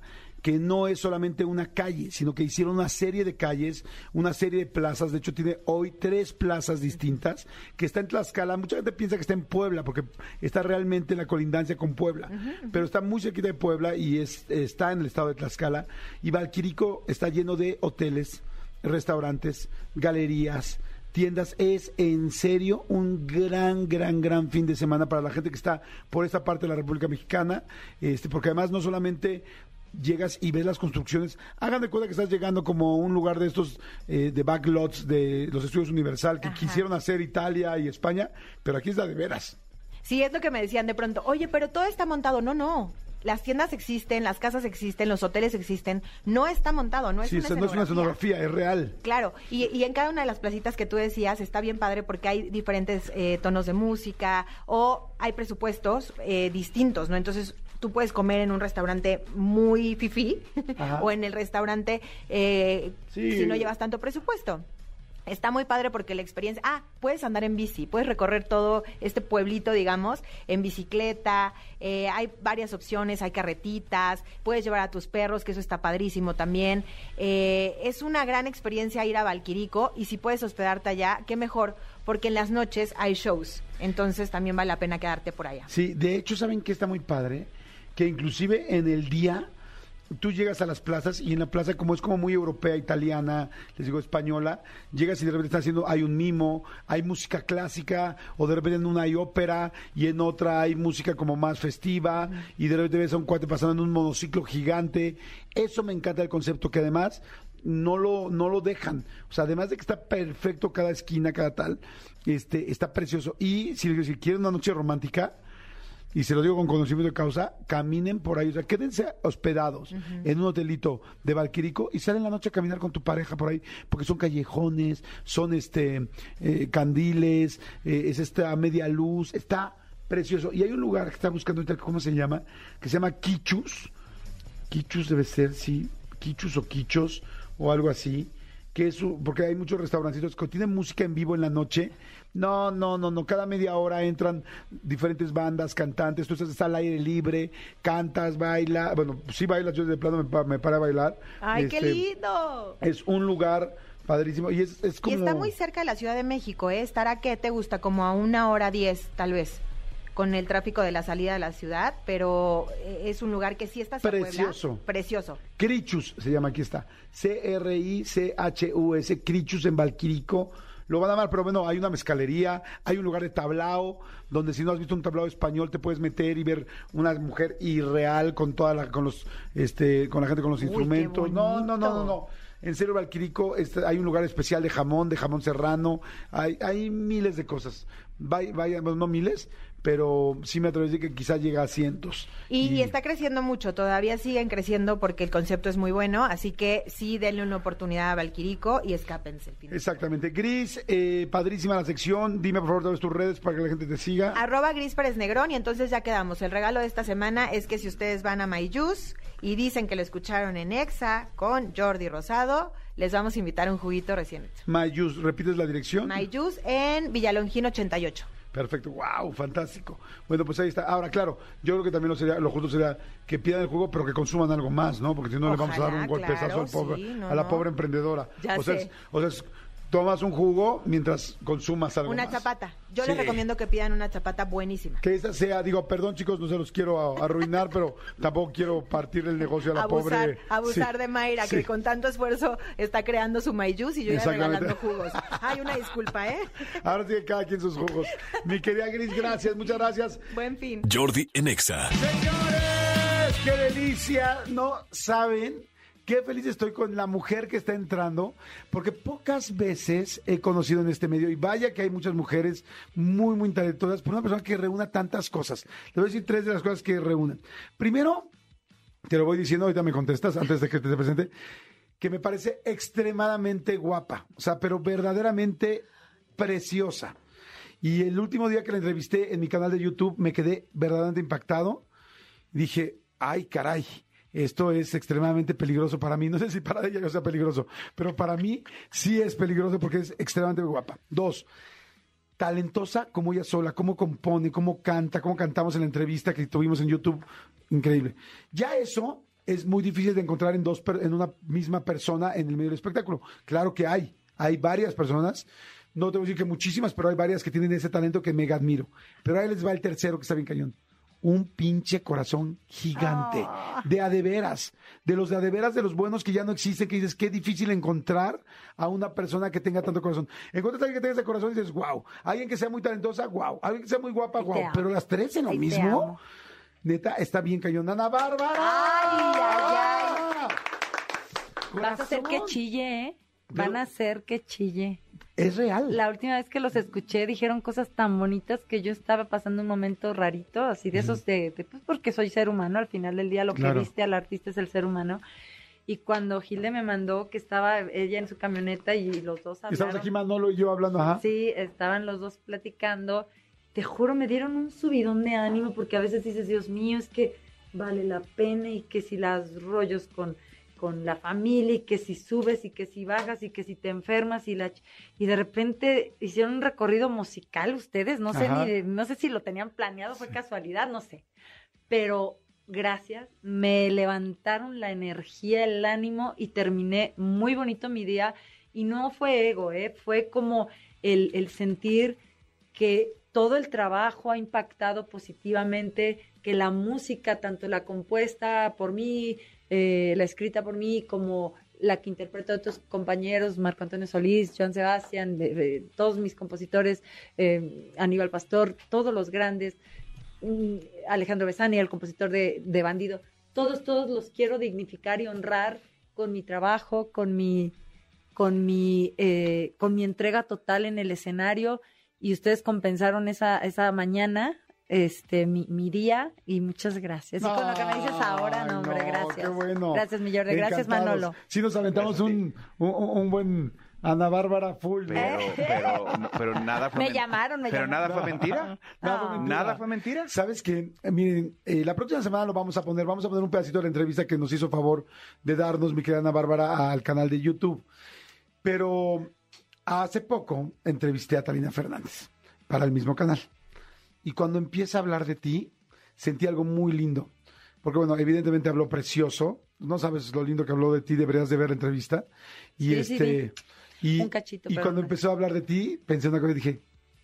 que no es solamente una calle, sino que hicieron una serie de calles, una serie de plazas, de hecho tiene hoy tres plazas distintas, que está en Tlaxcala, mucha gente piensa que está en Puebla, porque está realmente en la colindancia con Puebla, pero está muy cerquita de Puebla y es, está en el estado de Tlaxcala, y Valquirico está lleno de hoteles, restaurantes, galerías, tiendas. Es en serio un gran, gran, gran fin de semana para la gente que está por esta parte de la República Mexicana, este, porque además no solamente llegas y ves las construcciones, hagan de cuenta que estás llegando como a un lugar de estos eh, de backlots de los estudios Universal que Ajá. quisieron hacer Italia y España, pero aquí es la de veras. Sí, es lo que me decían de pronto, oye, pero todo está montado. No, no. Las tiendas existen, las casas existen, los hoteles existen. No está montado, no es sí, una o sea, no es una escenografía. es real. Claro, y, y en cada una de las placitas que tú decías está bien padre porque hay diferentes eh, tonos de música o hay presupuestos eh, distintos, ¿no? Entonces tú puedes comer en un restaurante muy fifí o en el restaurante eh, Sí. si no llevas tanto presupuesto. Está muy padre porque la experiencia... Ah, puedes andar en bici, puedes recorrer todo este pueblito, digamos, en bicicleta. eh, hay varias opciones, hay carretitas, puedes llevar a tus perros, que eso está padrísimo también. Eh, es una gran experiencia ir a Valquirico y si puedes hospedarte allá, qué mejor, porque en las noches hay shows. Entonces también vale la pena quedarte por allá. Sí, de hecho, ¿saben qué está muy padre? Que inclusive en el día tú llegas a las plazas y en la plaza, como es como muy europea, italiana, les digo española, llegas y de repente están haciendo, hay un mimo, hay música clásica, o de repente en una hay ópera y en otra hay música como más festiva, y de repente ves a un cuate pasando en un monociclo gigante. Eso me encanta el concepto, que además no lo, no lo dejan. O sea, además de que está perfecto cada esquina, cada tal, este, está precioso. Y si, si quieren una noche romántica, y se lo digo con conocimiento de causa, caminen por ahí, o sea, quédense hospedados en un hotelito de Valquirico y salen la noche a caminar con tu pareja por ahí, porque son callejones, son este eh, candiles, eh, es esta media luz, está precioso. Y hay un lugar que está buscando ahorita, ¿cómo se llama? Que se llama Quichus. Quichus debe ser, sí, Quichus o Quichos o algo así. Que es, porque hay muchos restaurancitos que tienen música en vivo en la noche. No, no, no, no. Cada media hora entran diferentes bandas, cantantes. Tú estás al aire libre, cantas, baila. Bueno, sí bailas. Yo de plano me, me para a bailar. ¡Ay, qué Este, lindo! Es un lugar padrísimo. Y es, es como. Y está muy cerca de la Ciudad de México, ¿eh? Estará, ¿qué te gusta? Como a una hora diez, tal vez, con el tráfico de la salida de la ciudad, pero eh, es un lugar que sí está hacia Puebla. Precioso. Precioso. Crichus se llama, aquí está. C-R-I-C-H-U-S, Crichus en Valquirico. Lo van a amar, pero bueno, hay una mezcalería, hay un lugar de tablao, donde si no has visto un tablao español te puedes meter y ver una mujer irreal con toda la, con los, este, con la gente con los Uy, instrumentos. No, no, no, no, no. En serio, Valquirico, este, hay un lugar especial de jamón, de jamón serrano, hay, hay miles de cosas. Vaya, vaya, no miles, pero sí me atrevo a decir que quizás llega a cientos. Y, y está creciendo mucho, todavía siguen creciendo porque el concepto es muy bueno, así que sí denle una oportunidad a Valquirico y escápense el Exactamente. Gris, eh, padrísima la sección. Dime por favor todas tus redes para que la gente te siga. Arroba Gris Pérez Negrón y entonces ya quedamos. El regalo de esta semana es que si ustedes van a MyJuice y dicen que lo escucharon en Exa con Jordi Rosado, les vamos a invitar un juguito recién hecho. Mayus, ¿repites la dirección? MyJuice en Villalongín 88. Perfecto, wow, fantástico. Bueno, pues ahí está. Ahora, claro, yo creo que también lo, sería, lo justo sería que pidan el juego, pero que consuman algo más, ¿no? Porque si no le vamos a dar un golpezazo claro, al pobre, sí, no, a la pobre emprendedora. Ya o sea, sé. es- o sea, es- tomas un jugo mientras consumas algo Una más. chapata. Yo Sí. les recomiendo que pidan una chapata buenísima. Que esa sea, digo, perdón chicos, no se los quiero a- arruinar, pero tampoco quiero partir el negocio a la abusar, pobre. abusar Sí, de Mayra, sí. que con tanto esfuerzo está creando su Mayjus y yo ya Exactamente. regalando jugos. Ay, una disculpa, ¿eh? Ahora sí que cada quien sus jugos. Mi querida Gris, gracias, muchas gracias. Buen fin. Jordi en Exa. Señores, qué delicia. No saben qué feliz estoy con la mujer que está entrando, porque pocas veces he conocido en este medio, y vaya que hay muchas mujeres muy, muy talentosas, por una persona que reúna tantas cosas. Le voy a decir tres de las cosas que reúnen. Primero, te lo voy diciendo, ahorita me contestas antes de que te presente, que me parece extremadamente guapa, o sea, pero verdaderamente preciosa. Y el último día que la entrevisté en mi canal de YouTube me quedé verdaderamente impactado. Dije, ay caray, esto es extremadamente peligroso para mí. No sé si para ella no sea peligroso, pero para mí sí es peligroso porque es extremadamente guapa. Dos, talentosa como ella sola, cómo compone, cómo canta, cómo cantamos en la entrevista que tuvimos en YouTube. Increíble. Ya eso es muy difícil de encontrar en, dos en una misma persona en el medio del espectáculo. Claro que hay. Hay varias personas. No te voy a decir que muchísimas, pero hay varias que tienen ese talento que mega admiro. Pero ahí les va el tercero que está bien cañón. Un pinche corazón gigante. De a de veras. De los de a de veras, de los buenos que ya no existen, que dices, qué difícil encontrar a una persona que tenga tanto corazón. Encuentras a alguien que tenga ese corazón y dices, wow. Alguien que sea muy talentosa, wow. Alguien que sea muy guapa, wow. Pero las tres en lo mismo. Neta, está bien cañón. Ana Bárbara. Ay, ay, Vas a hacer que chille, ¿eh? Van a hacer que chille. Es real. La última vez que los escuché dijeron cosas tan bonitas que yo estaba pasando un momento rarito, así de esos de, de, pues porque soy ser humano, al final del día lo Claro. que viste al artista es el ser humano. Y cuando Gilde me mandó que estaba ella en su camioneta y los dos hablaron. Estamos aquí Manolo y yo hablando, ajá. Sí, estaban los dos platicando. Te juro, me dieron un subidón de ánimo porque a veces dices, Dios mío, es que vale la pena y que si las rollos con, con la familia y que si subes y que si bajas y que si te enfermas y la y de repente hicieron un recorrido musical ustedes, no sé Ajá. ni no sé si lo tenían planeado, fue casualidad, no sé. Pero gracias, me levantaron la energía, el ánimo y terminé muy bonito mi día y no fue ego, ¿eh? fue como el, el sentir que todo el trabajo ha impactado positivamente, que la música, tanto la compuesta por mí, eh, la escrita por mí, como la que interpretó otros compañeros, Marco Antonio Solís, Joan Sebastián, todos mis compositores, eh, Aníbal Pastor, todos los grandes, mm, Alejandro Besani, el compositor de, de Bandido, todos, todos los quiero dignificar y honrar con mi trabajo, con mi, con mi, eh, con mi entrega total en el escenario y ustedes compensaron esa, esa mañana, este, mi, mi día y muchas gracias. Y con lo que me dices ahora, no, hombre, gracias. Qué bueno. Gracias, mi Jordi. Gracias. Manolo. Sí, nos aventamos un, un, un buen Ana Bárbara full. Pero, pero, pero nada fue Me men- llamaron, me Pero llamaron. nada fue mentira. Nada fue mentira. Nada fue mentira. ¿Sabes qué? Eh, miren, eh, la próxima semana lo vamos a poner, vamos a poner un pedacito de la entrevista que nos hizo favor de darnos mi querida Ana Bárbara al canal de YouTube. Pero hace poco entrevisté a Talina Fernández para el mismo canal. Y cuando empieza a hablar de ti, sentí algo muy lindo. Porque, bueno, evidentemente habló precioso. No sabes lo lindo que habló de ti, deberías de ver la entrevista. Y Sí, sí, este. Y, Un cachito, y cuando no. empezó a hablar de ti, pensé una cosa y dije,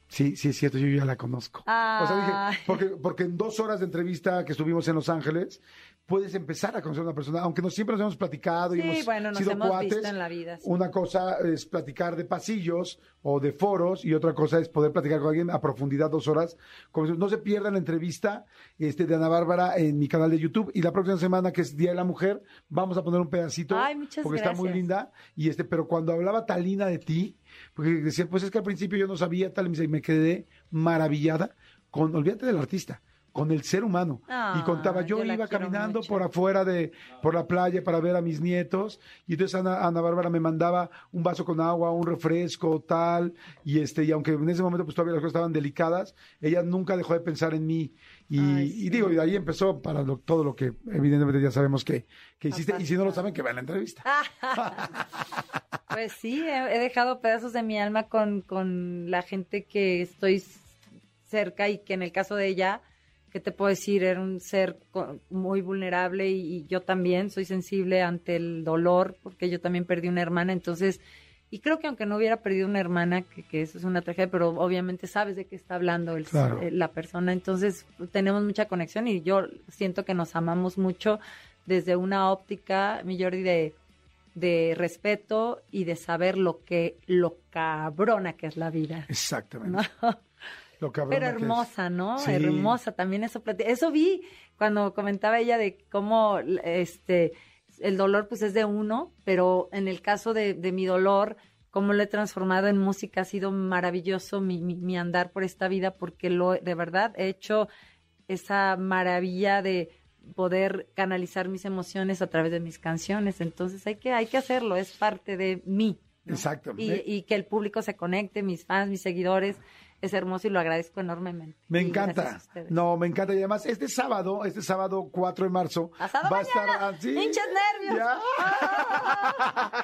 sí, sí es cierto, yo ya la conozco. O sea, dije, Ay. porque, porque en dos horas de entrevista que estuvimos en Los Ángeles, puedes empezar a conocer a una persona, aunque no siempre nos hemos platicado y Sí, hemos bueno, nos sido hemos cuates. visto en la vida, sí. Una cosa es platicar de pasillos o de foros y otra cosa es poder platicar con alguien a profundidad dos horas. Como si- No se pierdan la entrevista este, de Ana Bárbara en mi canal de YouTube y la próxima semana, que es Día de la Mujer, vamos a poner un pedacito Ay, porque está muy linda. Y este, pero cuando hablaba Talina de ti, porque decía, pues es que al principio yo no sabía tal, y me quedé maravillada con, olvídate del artista, con el ser humano. y contaba, yo, yo iba caminando mucho. por afuera de, por la playa para ver a mis nietos, y entonces Ana, Ana Bárbara me mandaba un vaso con agua, un refresco, tal, y este, y aunque en ese momento pues todavía las cosas estaban delicadas, ella nunca dejó de pensar en mí. Y, y digo, y de ahí empezó para lo- todo lo que evidentemente ya sabemos que, que hiciste, y si no lo saben, que vean la entrevista. Pues sí, he, he dejado pedazos de mi alma con, con la gente que estoy cerca y que en el caso de ella, que te puedo decir, era un ser muy vulnerable y, y yo también soy sensible ante el dolor porque yo también perdí una hermana, entonces, y creo que aunque no hubiera perdido una hermana, que, que eso es una tragedia, pero obviamente sabes de qué está hablando el- Claro. eh, la persona, entonces tenemos mucha conexión y yo siento que nos amamos mucho desde una óptica, mi Jordi, de de respeto y de saber lo que lo cabrona que es la vida. Exactamente. ¿no? Lo Pero hermosa, ¿no? Sí. Hermosa también eso. Eso vi cuando comentaba ella de cómo este el dolor pues es de uno, pero en el caso de, de mi dolor, cómo lo he transformado en música ha sido maravilloso mi, mi, mi andar por esta vida porque lo de verdad he hecho esa maravilla de poder canalizar mis emociones a través de mis canciones. Entonces hay que, hay que hacerlo, es parte de mí. ¿no? Exactamente. Y, y que el público se conecte, mis fans, mis seguidores, es hermoso y lo agradezco enormemente. Me encanta. a. No, me encanta. Y además, este sábado, este sábado 4 de marzo, Pasado va a mañana. estar así. ¡Hinchas nervios! Ya.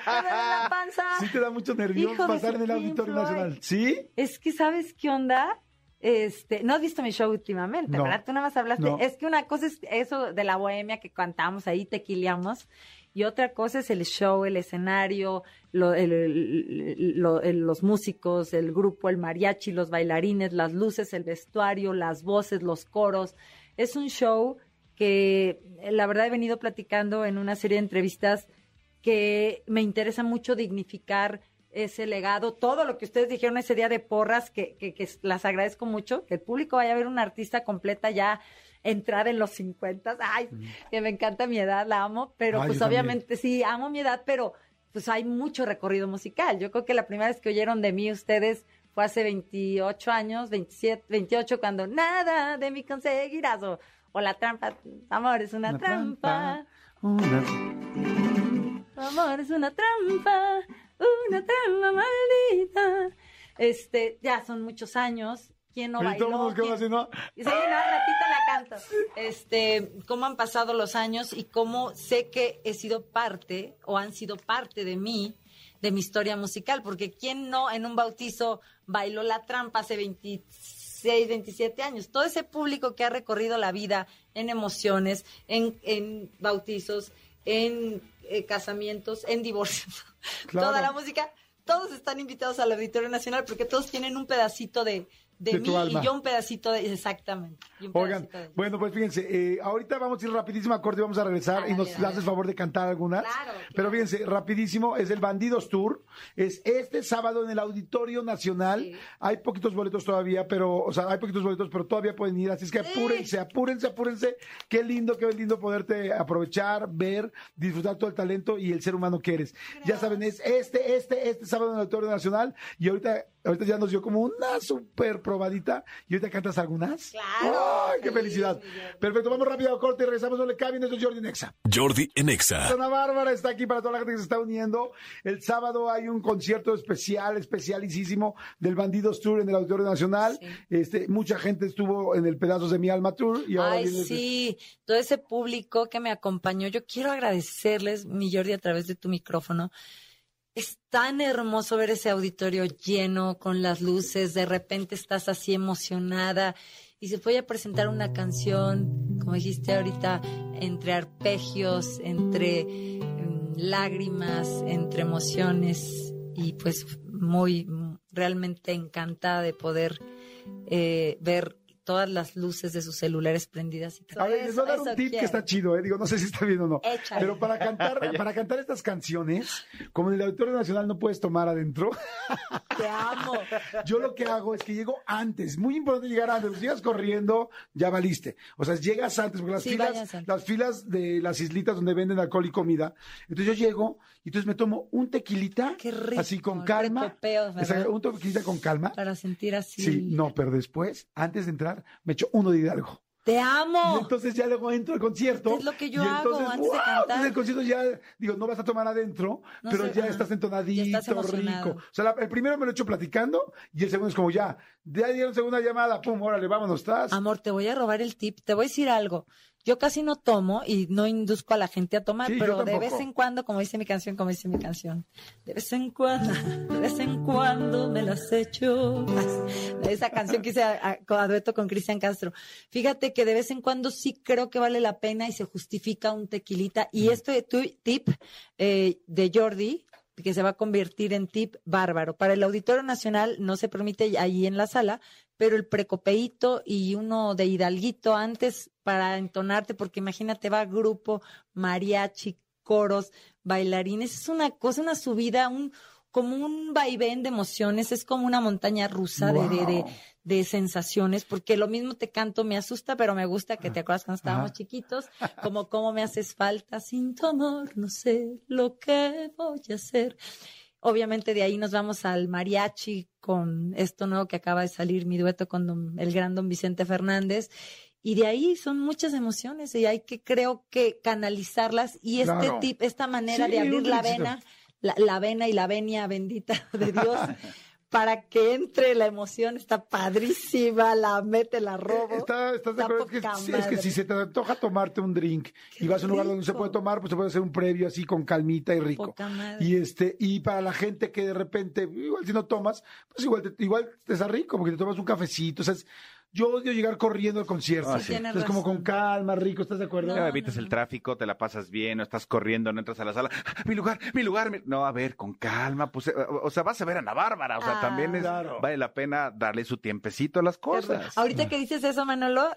Me duele la panza. Sí te da mucho nervio Hijo de pasar en el Auditorio Floyd. Nacional. ¿Sí? Es que, ¿sabes qué onda? Este, no has visto mi show últimamente, No. ¿verdad? Tú nada más hablaste. No. Es que una cosa es eso de la bohemia que cantamos ahí, tequileamos, y otra cosa es el show, el escenario, lo- el- el- lo- el- los músicos, el grupo, el mariachi, los bailarines, las luces, el vestuario, las voces, los coros. Es un show que eh, la verdad he venido platicando en una serie de entrevistas que me interesa mucho dignificar ese legado, todo lo que ustedes dijeron ese día de porras, que, que, que las agradezco mucho, que el público vaya a ver una artista completa ya entrada en los 50, ay, que me encanta mi edad, la amo, pero Ay, pues también. obviamente sí, amo mi edad, pero pues hay mucho recorrido musical. Yo creo que la primera vez que oyeron de mí ustedes fue hace 28 años, 27, 28, cuando nada de mí conseguirás, o, o la trampa, amor es una, Una trampa. trampa, una- Amor es una trampa, una trampa maldita. Este, ya son muchos años. ¿Quién no Oye, bailó? todo el mundo nos quedó ¿Quién- ¿no? y sí, no, ratito la canto. Este, cómo han pasado los años y cómo sé que he sido parte o han sido parte de mí, de mi historia musical, porque quién no en un bautizo bailó la trampa hace 26, 27 años. Todo ese público que ha recorrido la vida en emociones, en, en bautizos, en eh, casamientos, en divorcios, Claro. toda la música, todos están invitados al Auditorio Nacional porque todos tienen un pedacito de, de, De mí alma. y yo un pedacito de exactamente. y un Oigan, pedacito de- bueno, pues fíjense, eh, ahorita vamos a ir rapidísimo a corte y vamos a regresar Ah, y nos dale, dale. haces favor de cantar algunas. Claro, claro. Pero fíjense, rapidísimo, es el Bandidos Tour, es este sábado en el Auditorio Nacional. Sí. Hay poquitos boletos todavía, pero, o sea, hay poquitos boletos, pero todavía pueden ir, así es que apúrense, apúrense, apúrense. Qué lindo, qué lindo poderte aprovechar, ver, disfrutar todo el talento y el ser humano que eres. Ya saben, es este, este, este sábado en el Auditorio Nacional y ahorita, ahorita ya nos dio como una super probadita y ahorita cantas algunas. Claro. ¡Ay, qué Sí, felicidad! Perfecto, vamos rápido a corte y regresamos. No le caben, esto es Jordi Nexa. Jordi en Exa. Ana Bárbara está aquí para toda la gente que se está uniendo. El sábado hay un concierto especial, especialísimo del Bandidos Tour en el Auditorio Nacional. Sí. Este, mucha gente estuvo en el Pedazos de mi Alma Tour y ahora Ay, viene sí, todo ese público que me acompañó. Yo quiero agradecerles, mi Jordi, a través de tu micrófono. Es tan hermoso ver ese auditorio lleno con las luces, de repente estás así emocionada y se puede presentar una canción, como dijiste ahorita, entre arpegios, entre mm, lágrimas, entre emociones y pues muy, realmente encantada de poder eh, ver todas las luces de sus celulares prendidas. Y A ver, les voy a dar un tip que está chido, ¿eh? Digo, no sé si está bien o no. Échale. Pero para cantar, para cantar estas canciones, como en el Auditorio Nacional no puedes tomar adentro, Te amo. yo lo que hago es que llego antes. Muy importante llegar antes. Si llegas corriendo, ya valiste. O sea, llegas antes, porque las Sí, filas, las filas de las islitas donde venden alcohol y comida. Entonces yo llego y entonces me tomo un tequilita, Qué rico, así con calma. un tequilita con calma. Para sentir así. Sí, no, pero después, antes de entrar, me echo uno de Hidalgo. Te Y amo. entonces ya luego entro al concierto. Es lo que yo y hago entonces, antes de cantar. Entonces el concierto ya, digo, no vas a tomar adentro, No pero sé, ya estás entonadito, Ya estás emocionado. rico. O sea, la- el primero me lo echo platicando y el segundo es como ya, ya dieron segunda llamada, pum, órale, vámonos, estás. Amor, te voy a robar el tip. Te voy a decir algo. Yo casi no tomo y no induzco a la gente a tomar, Sí, pero de vez en cuando, como dice mi canción, como dice mi canción, de vez en cuando, de vez en cuando me las echo. Esa canción que hice a, a- a dueto con Cristian Castro. Fíjate que de vez en cuando sí creo que vale la pena y se justifica un tequilita. Y este tu- tip eh, de Jordi, que se va a convertir en tip bárbaro. Para el Auditorio Nacional no se permite ahí en la sala, pero el precopeíto y uno de hidalguito antes para entonarte, porque imagínate, va grupo, mariachi, coros, bailarines, es una cosa, una subida, un como un vaivén de emociones, es como una montaña rusa de, de, de, sensaciones, porque lo mismo te canto, me asusta, pero me gusta, que te acuerdas cuando estábamos Ajá. chiquitos, como cómo me haces falta sin tu amor, no sé lo que voy a hacer. Obviamente de ahí nos vamos al mariachi con esto nuevo que acaba de salir, mi dueto con don- el gran don Vicente Fernández. Y de ahí son muchas emociones y hay que, creo que, canalizarlas. Y este Claro. tip, esta manera Sí, de abrir la vena, la, la vena y la venia bendita de Dios, para que entre la emoción, está padrísima, la mete, la robo. Está- ¿Estás de acuerdo? Es que, es que si se te antoja tomarte un drink y vas a un lugar donde no se puede tomar, pues se puede hacer un previo así con calmita y rico. Poca madre. Y este, y para la gente que de repente, igual si no tomas, pues igual te, igual te está rico, porque te tomas un cafecito. O sea, es- yo odio llegar corriendo al concierto. Ah, sí. Entonces, como con calma, rico, ¿estás de acuerdo? No, evitas no, el no. tráfico, te la pasas bien, no estás corriendo, no entras a la sala. ¡Ah, Mi lugar, mi lugar. mi-". No, a ver, con calma. Pues, eh, o sea, vas a ver a Ana Bárbara. O sea, Ah. también es, Claro. vale la pena darle su tiempecito a las cosas. Ahorita que dices eso, Manolo,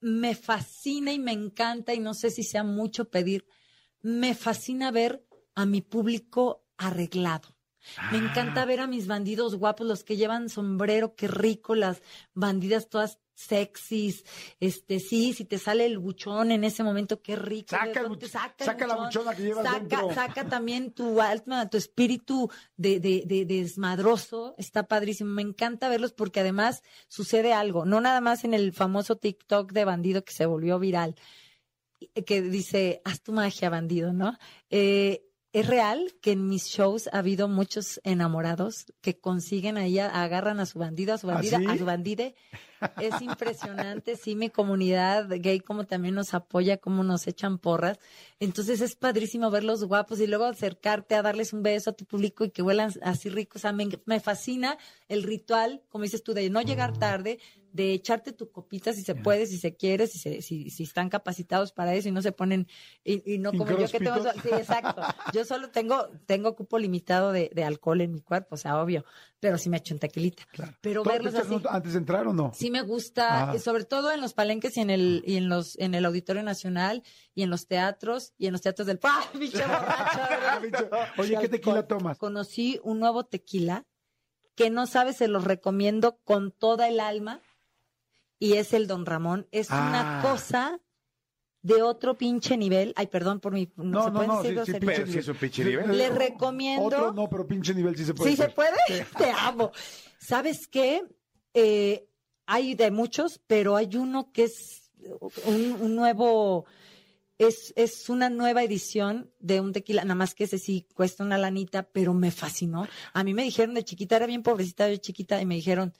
me fascina y me encanta, y no sé si sea mucho pedir, me fascina ver a mi público arreglado. Me Ah. encanta ver a mis bandidos guapos, los que llevan sombrero, qué rico, las bandidas todas sexys, este sí, si te sale el buchón en ese momento, qué rico. Saca el saca, el saca la buchón, buchona que llevas saca, dentro. saca también tu alma, tu espíritu de, de, de, de desmadroso, está padrísimo. Me encanta verlos porque además sucede algo, no nada más en el famoso TikTok de bandido que se volvió viral, que dice, haz tu magia, bandido, ¿no? Eh, es real que en mis shows ha habido muchos enamorados que consiguen ahí, agarran a su bandido, a su ¿Ah, bandida, sí? a su bandide. Es impresionante, sí, mi comunidad gay como también nos apoya, como nos echan porras. Entonces es padrísimo verlos guapos y luego acercarte a darles un beso a tu público y que huelan así ricos. O sea, me, me fascina el ritual, como dices tú, de no llegar tarde, de echarte tu copita si se puede, si se quiere, si, se, si, si están capacitados para eso y no se ponen, y, y no como yo que tengo, sí, exacto. Yo solo tengo, tengo cupo limitado de, de alcohol en mi cuerpo, o sea, obvio, pero sí me echo un tequilita. Pero ¿Tú te verlos así. antes de entrar o no? Sí me gusta, Ah. sobre todo en los palenques y en el y en los en el Auditorio Nacional y en los teatros y en los teatros del ¡Ah, pinche borracho. Oye, ¿qué tequila tomas? Conocí un nuevo tequila que no sabes, se los recomiendo con toda el alma y es el Don Ramón. Es una Ah. cosa de otro pinche nivel. Ay, perdón por mi no, No, se no, pueden no, sí, sí? Pero sí es un pinche nivel. Le recomiendo Otro no, pero pinche nivel sí se puede. ¿Sí se puede? Te amo. ¿Sabes qué? Eh, hay de muchos, pero hay uno que es un, un nuevo, es, es una nueva edición de un tequila, nada más que ese sí cuesta una lanita, pero me fascinó. A mí me dijeron de chiquita, era bien pobrecita yo chiquita, y me dijeron,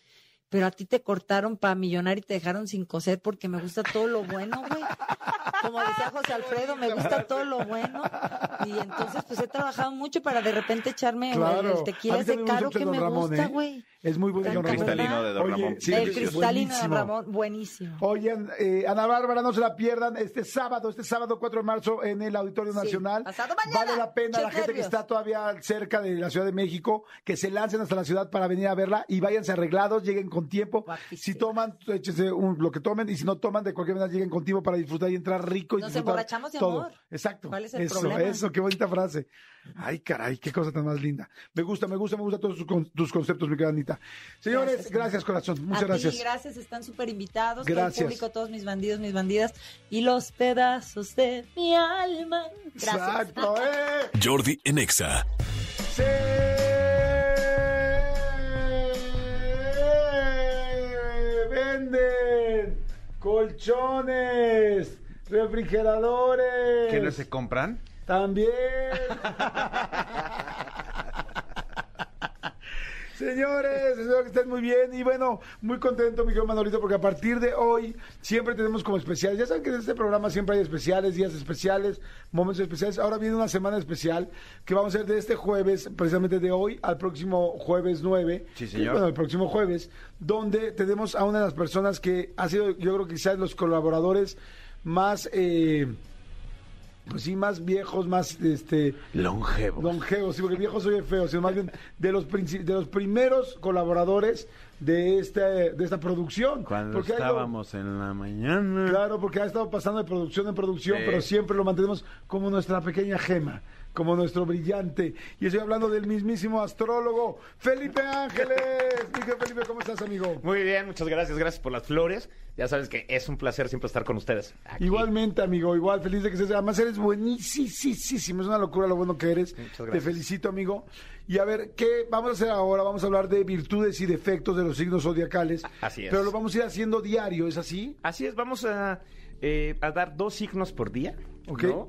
pero a ti te cortaron para millonar y te dejaron sin coser porque me gusta todo lo bueno, güey. Como decía José Alfredo, me gusta todo lo bueno. Y entonces, pues he trabajado mucho para de repente echarme Claro. el, tequila ese caro que me Ramón, gusta, ¿eh? güey. Es muy bueno el. Cristalino de Don Oye, Ramón. sí, el cristalino de buenísimo. Ramón, buenísimo. Oigan, eh, Ana Bárbara, no se la pierdan este sábado, este sábado 4 de marzo en el Auditorio Sí, Nacional. pasado mañana. Vale la pena la gente que está todavía cerca de la Ciudad de México, que se lancen hasta la ciudad para venir a verla y váyanse arreglados, lleguen con tiempo. Guapísimo. Si toman, échense un- lo que tomen y si no toman, de cualquier manera lleguen con tiempo para disfrutar y entrar rico y Nos disfrutar emborrachamos de todo. amor. Exacto. ¿Cuál es el eso, problema? eso, qué bonita frase. Ay, caray, qué cosa tan más linda. Me gusta, me gusta, me gusta todos tus, con- tus conceptos, mi querida Anita. Señores, Gracias, gracias, corazón. Muchas a gracias. Ti, gracias, están súper invitados. Todo el Gracias. público, todos mis bandidos, mis bandidas. Y los pedazos de mi alma. Gracias. Exacto, eh. Jordi en Exa. Venden colchones, refrigeradores. ¿Que no se compran? También. Señores, espero que estén muy bien y bueno, muy contento, mi querido Manolito, porque a partir de hoy siempre tenemos como especiales. Ya saben que en este programa siempre hay especiales, días especiales, momentos especiales. Ahora viene una semana especial que vamos a hacer de este jueves, precisamente de hoy al próximo jueves 9. Sí, señor. Bueno, el próximo jueves, donde tenemos a una de las personas que ha sido, yo creo que quizás los colaboradores más... Eh, pues sí, más viejos, más este Longevos. longevos, sí, porque viejo soy feo, sino más bien de los de los primeros colaboradores de este de esta producción. Cuando Porque estábamos en la mañana. Claro, porque ha estado pasando de producción en producción, Sí. pero siempre lo mantenemos como nuestra pequeña gema, como nuestro brillante. Y estoy hablando del mismísimo astrólogo Felipe Ángeles. Miguel Felipe, ¿cómo estás, amigo? Muy bien, muchas gracias, gracias por las flores. Ya sabes que es un placer siempre estar con ustedes. aquí. Igualmente, amigo, igual, feliz de que estés. Además, eres buenísimo, es una locura lo bueno que eres. Muchas Te felicito, amigo. Y a ver, ¿qué vamos a hacer ahora? Vamos a hablar de virtudes y defectos de los signos zodiacales. Así es. Pero lo vamos a ir haciendo diario, ¿es así? Así es, vamos a, eh, a dar dos signos por día.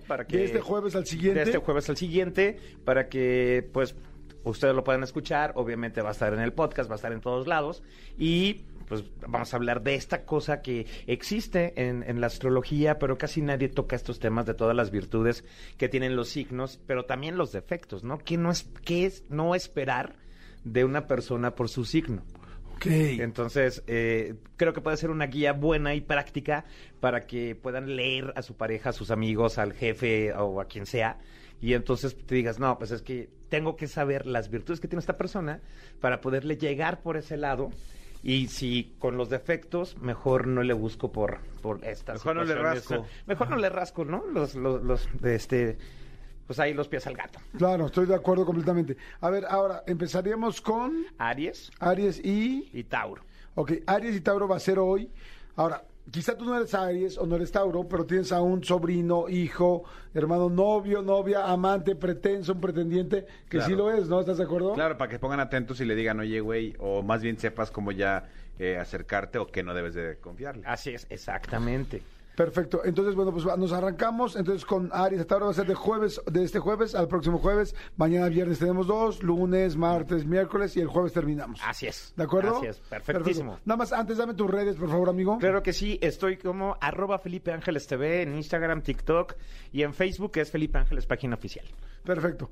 Para que, De este jueves al siguiente. De este jueves al siguiente, para que, pues, ustedes lo puedan escuchar. Obviamente va a estar en el podcast, va a estar en todos lados. Y, pues, vamos a hablar de esta cosa que existe en, en la astrología, pero casi nadie toca estos temas de todas las virtudes que tienen los signos, pero también los defectos, ¿no? ¿Qué, no es, qué es no esperar de una persona por su signo? Ok. Entonces, eh, creo que puede ser una guía buena y práctica para que puedan leer a su pareja, a sus amigos, al jefe o a quien sea. Y entonces te digas, no, pues es que tengo que saber las virtudes que tiene esta persona para poderle llegar por ese lado. Y si con los defectos, mejor no le busco por, por estas Mejor no le rasco. Mejor no le rasco, ¿no? Los, los, los, este, pues ahí los pies al gato. Claro, estoy de acuerdo completamente. A ver, ahora empezaríamos con Aries Aries y. y Tauro. Ok, Aries y Tauro va a ser hoy. Ahora, quizá tú no eres Aries o no eres Tauro, pero tienes a un sobrino, hijo, hermano, novio, novia, amante, pretenso, un pretendiente, que sí lo es, ¿no? ¿Estás de acuerdo? Claro, para que pongan atentos y le digan, oye, güey, o más bien sepas cómo ya eh, acercarte o que no debes de confiarle. Así es, exactamente. Perfecto. Entonces, bueno, pues nos arrancamos. Entonces, con Aries hasta ahora va a ser de jueves, de este jueves al próximo jueves. Mañana viernes tenemos dos, lunes, martes, miércoles y el jueves terminamos. Así es. ¿De acuerdo? Así es, perfectísimo. Perfecto. Nada más, antes dame tus redes, por favor, amigo. Claro que sí, estoy como arroba Felipe Ángeles TV en Instagram, TikTok y en Facebook que es Felipe Ángeles, página oficial. Perfecto.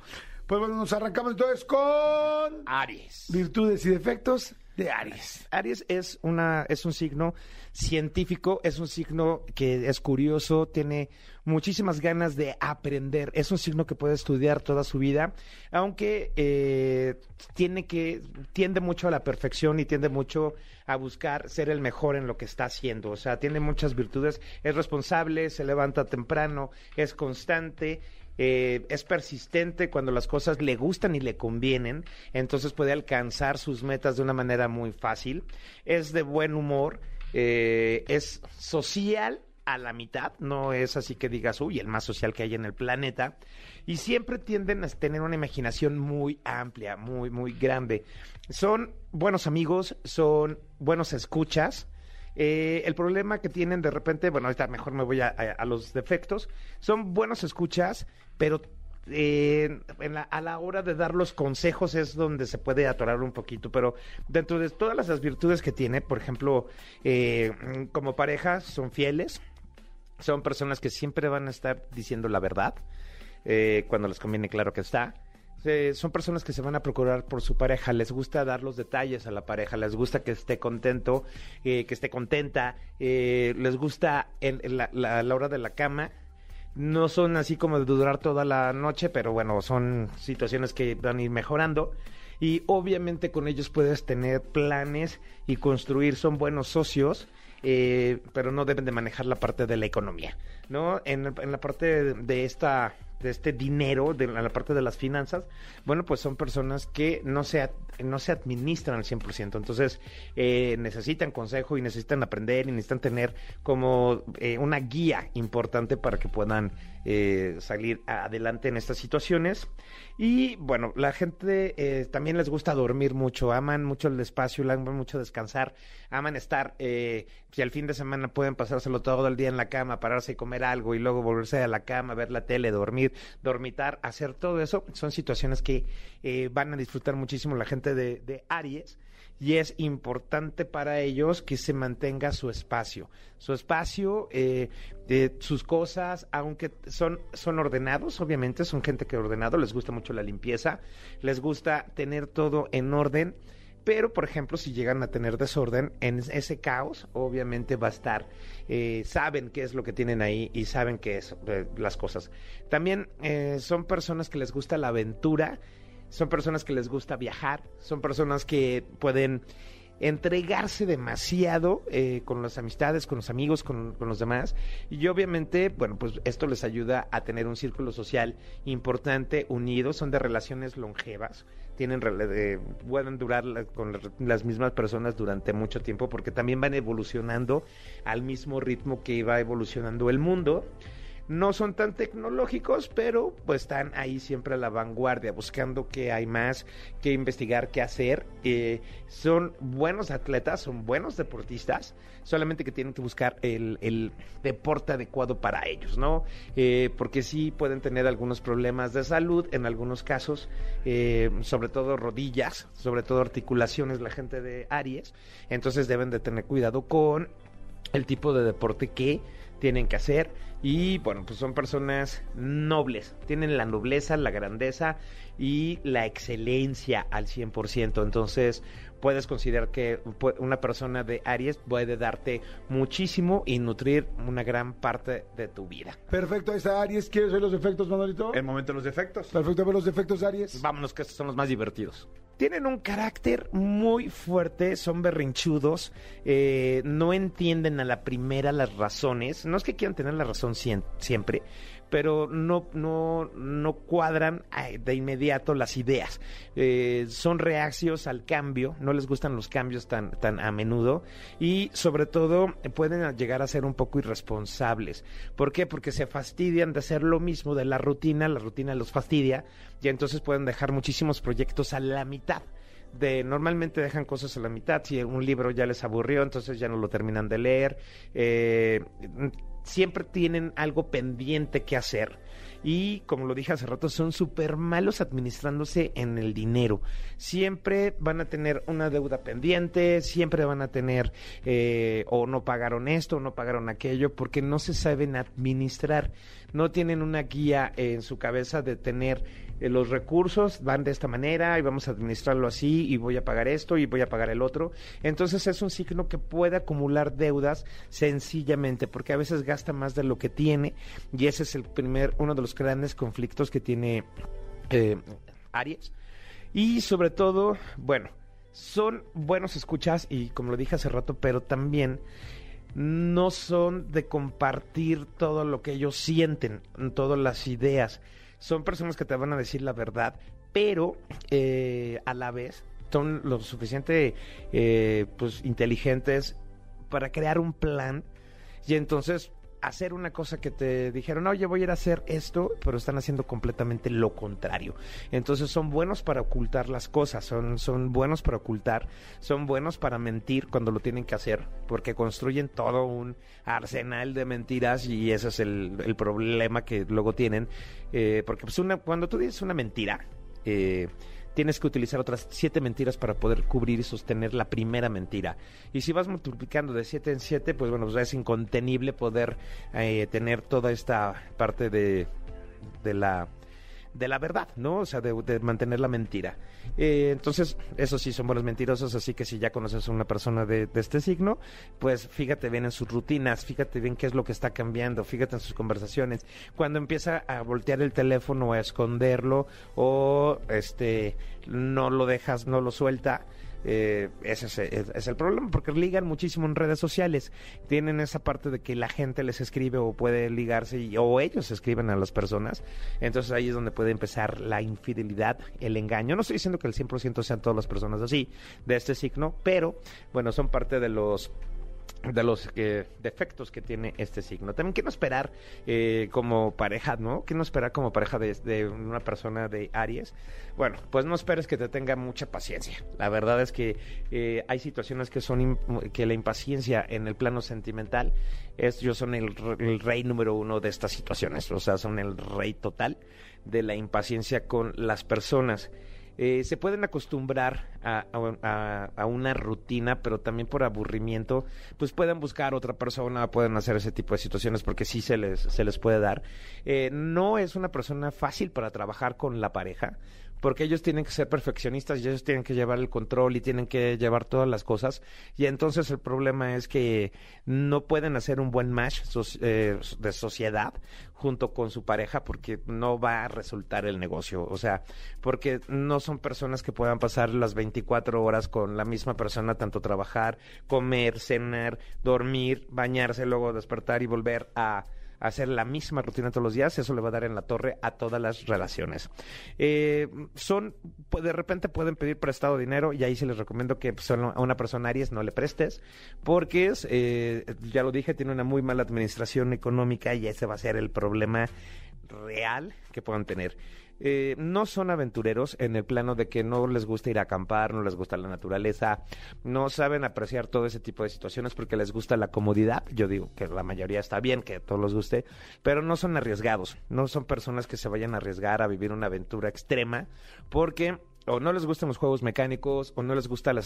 Pues bueno, nos arrancamos entonces con Aries. virtudes y defectos de Aries. Aries es una es un signo científico, es un signo que es curioso, tiene muchísimas ganas de aprender, es un signo que puede estudiar toda su vida, aunque eh, tiene que tiende mucho a la perfección y tiende mucho a buscar ser el mejor en lo que está haciendo, o sea, tiene muchas virtudes, es responsable, se levanta temprano, es constante, eh, es persistente cuando las cosas le gustan y le convienen, entonces puede alcanzar sus metas de una manera muy fácil, es de buen humor, eh, es social a la mitad, no es así que digas, uy, el más social que hay en el planeta, y siempre tienden a tener una imaginación muy amplia, muy, muy grande. Son buenos amigos, son buenos escuchas, eh, el problema que tienen de repente, bueno, ahorita mejor me voy a, a- los defectos, son buenos escuchas, pero eh, a la hora de dar los consejos es donde se puede atorar un poquito, pero dentro de todas las virtudes que tiene, por ejemplo, eh, como pareja son fieles, son personas que siempre van a estar diciendo la verdad, eh, cuando les conviene, claro que está. Son personas que se van a procurar por su pareja, les gusta dar los detalles a la pareja, les gusta que esté contento, eh, que esté contenta, eh, les gusta en, en la, la- hora de la cama. No son así como de durar toda la noche, pero bueno, son situaciones que van a ir mejorando. Y obviamente con ellos puedes tener planes y construir, son buenos socios, eh, pero no deben de manejar la parte de la economía, ¿no? En, en la parte de esta de este dinero, de la, parte de las finanzas, bueno, pues son personas que no se, no se administran al 100%. Entonces, eh, necesitan consejo y necesitan aprender y necesitan tener como eh, una guía importante para que puedan eh, salir adelante en estas situaciones. Y bueno, la gente eh, también les gusta dormir mucho, aman mucho el espacio, aman mucho descansar, aman estar, eh, si al fin de semana pueden pasárselo todo el día en la cama, pararse y comer algo y luego volverse a la cama, ver la tele, dormir. dormitar, hacer todo eso. Son situaciones que eh, van a disfrutar muchísimo la gente de, de Aries y es importante para ellos que se mantenga su espacio. Su espacio, eh, sus cosas, aunque son, son ordenados, obviamente, son gente que ordenado, les gusta mucho la limpieza, les gusta tener todo en orden. Pero, por ejemplo, si llegan a tener desorden, en ese caos, obviamente va a estar, eh, saben qué es lo que tienen ahí y saben qué es eh, las cosas. También eh, son personas que les gusta la aventura, son personas que les gusta viajar, son personas que pueden entregarse demasiado eh, con las amistades, con los amigos, con, los demás. Y obviamente, bueno, pues esto les ayuda a tener un círculo social importante, unido, son de relaciones longevas, tienen eh, pueden durar con las mismas personas durante mucho tiempo porque también van evolucionando al mismo ritmo que va evolucionando el mundo no son tan tecnológicos, pero pues están ahí siempre a la vanguardia, buscando qué hay más, qué investigar, qué hacer. Eh, son buenos atletas, son buenos deportistas, solamente que tienen que buscar el, deporte adecuado para ellos, ¿no? Eh, porque sí pueden tener algunos problemas de salud, en algunos casos, eh, sobre todo rodillas, sobre todo articulaciones, la gente de Aries, entonces deben de tener cuidado con el tipo de deporte que tienen que hacer y bueno, pues son personas nobles, tienen la nobleza, la grandeza y la excelencia al 100%. Entonces, puedes considerar que una persona de Aries puede darte muchísimo y nutrir una gran parte de tu vida. Perfecto, esa Aries, ¿quieres ver los efectos, Manolito? El momento de los efectos. Perfecto, ver los efectos, Aries. Vámonos, que estos son los más divertidos tienen un carácter muy fuerte, son berrinchudos, eh, no entienden a la primera las razones, no es que quieran tener la razón siempre, pero no, no, no cuadran de inmediato las ideas. Eh, son reacios al cambio, no les gustan los cambios tan, tan a menudo y sobre todo pueden llegar a ser un poco irresponsables. ¿Por qué? Porque se fastidian de hacer lo mismo de la rutina, la rutina los fastidia y entonces pueden dejar muchísimos proyectos a la mitad de normalmente dejan cosas a la mitad. Si un libro ya les aburrió, entonces ya no lo terminan de leer. Eh, siempre tienen algo pendiente que hacer. Y como lo dije hace rato, son súper malos administrándose en el dinero. Siempre van a tener una deuda pendiente, siempre van a tener eh, o no pagaron esto o no pagaron aquello, porque no se saben administrar. No tienen una guía en su cabeza de tener eh, los recursos van de esta manera y vamos a administrarlo así y voy a pagar esto y voy a pagar el otro. Entonces es un signo que puede acumular deudas sencillamente porque a veces gasta más de lo que tiene y ese es el primer, uno de los grandes conflictos que tiene eh, Aries. Y sobre todo, bueno, son buenos escuchas y como lo dije hace rato, pero también no son de compartir todo lo que ellos sienten, todas las ideas son personas que te van a decir la verdad, pero eh, a la vez son lo suficiente eh, pues inteligentes para crear un plan. Y entonces hacer una cosa que te dijeron, oye, voy a ir a hacer esto, pero están haciendo completamente lo contrario. Entonces son buenos para ocultar las cosas, son, son buenos para ocultar, son buenos para mentir cuando lo tienen que hacer, porque construyen todo un arsenal de mentiras y ese es el, el problema que luego tienen. Eh, porque pues una, cuando tú dices una mentira, eh, tienes que utilizar otras siete mentiras para poder cubrir y sostener la primera mentira. Y si vas multiplicando de siete en siete, pues bueno, pues es incontenible poder eh, tener toda esta parte de, de la de la verdad, ¿no? O sea, de, mantener la mentira. Eh, entonces, eso sí, son buenos mentirosos, así que si ya conoces a una persona de, de, este signo, pues fíjate bien en sus rutinas, fíjate bien qué es lo que está cambiando, fíjate en sus conversaciones. Cuando empieza a voltear el teléfono o a esconderlo o este no lo dejas, no lo suelta, eh, ese es, el problema, porque ligan muchísimo en redes sociales. Tienen esa parte de que la gente les escribe o puede ligarse, o ellos escriben a las personas. Entonces ahí es donde puede empezar la infidelidad, el engaño. No estoy diciendo que el 100% sean todas las personas así, de este signo, pero bueno, son parte de los de los defectos que tiene este signo. También, ¿qué no esperar eh, como pareja, no? ¿Qué no esperar como pareja de, una persona de Aries? Bueno, pues no esperes que te tenga mucha paciencia. La verdad es que eh, hay situaciones que son que la impaciencia en el plano sentimental yo son el, el rey número uno de estas situaciones. O sea, son el rey total de la impaciencia con las personas. Eh, se pueden acostumbrar a, a- una rutina, pero también por aburrimiento, pues pueden buscar otra persona, pueden hacer ese tipo de situaciones porque sí se les, se les puede dar. Eh, no es una persona fácil para trabajar con la pareja, porque ellos tienen que ser perfeccionistas y ellos tienen que llevar el control y tienen que llevar todas las cosas. Y entonces el problema es que no pueden hacer un buen match soci- eh, de sociedad junto con su pareja porque no va a resultar el negocio. O sea, porque no son personas que puedan pasar las 24 horas con la misma persona, tanto trabajar, comer, cenar, dormir, bañarse, luego despertar y volver a hacer la misma rutina todos los días, eso le va a dar en la torre a todas las relaciones. Eh, son, de repente pueden pedir prestado dinero y ahí sí les recomiendo que pues, a una persona Aries no le prestes, porque es, eh, ya lo dije, tiene una muy mala administración económica y ese va a ser el problema real que puedan tener. Eh, no son aventureros en el plano de que no les gusta ir a acampar, no les gusta la naturaleza, no saben apreciar todo ese tipo de situaciones porque les gusta la comodidad. Yo digo que la mayoría está bien, que a todos les guste, pero no son arriesgados, no son personas que se vayan a arriesgar a vivir una aventura extrema porque o no les gustan los juegos mecánicos, o no les gusta la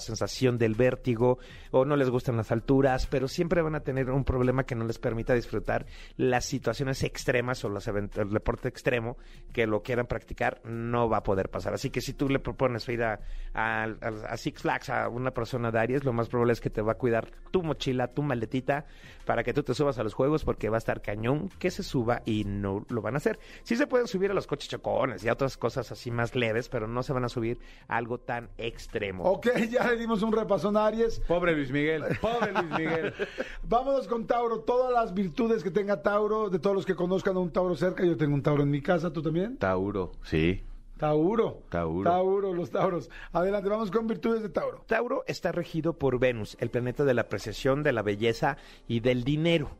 sensación, del vértigo, o no les gustan las alturas, pero siempre van a tener un problema que no les permita disfrutar las situaciones extremas o el deporte extremo que lo quieran practicar, no va a poder pasar. Así que si tú le propones ir a, a- a- a Six Flags a una persona de Aries, lo más probable es que te va a cuidar tu mochila, tu maletita, para que tú te subas a los juegos, porque va a estar cañón que se suba y no lo van a hacer. Sí se pueden subir a los coches chocones y a otras cosas así más leves, pero no se van a subir a algo tan extremo. Ok, ya le dimos un repasón a Aries. Pobre Luis Miguel, pobre Luis Miguel. Vámonos con Tauro. Todas las virtudes que tenga Tauro, de todos los que conozcan a un Tauro cerca. Yo tengo un Tauro en mi casa, ¿tú también? Tauro, sí. Tauro. Tauro. Tauro, los Tauros. Adelante, vamos con virtudes de Tauro. Tauro está regido por Venus, el planeta de la apreciación, de la belleza y del dinero.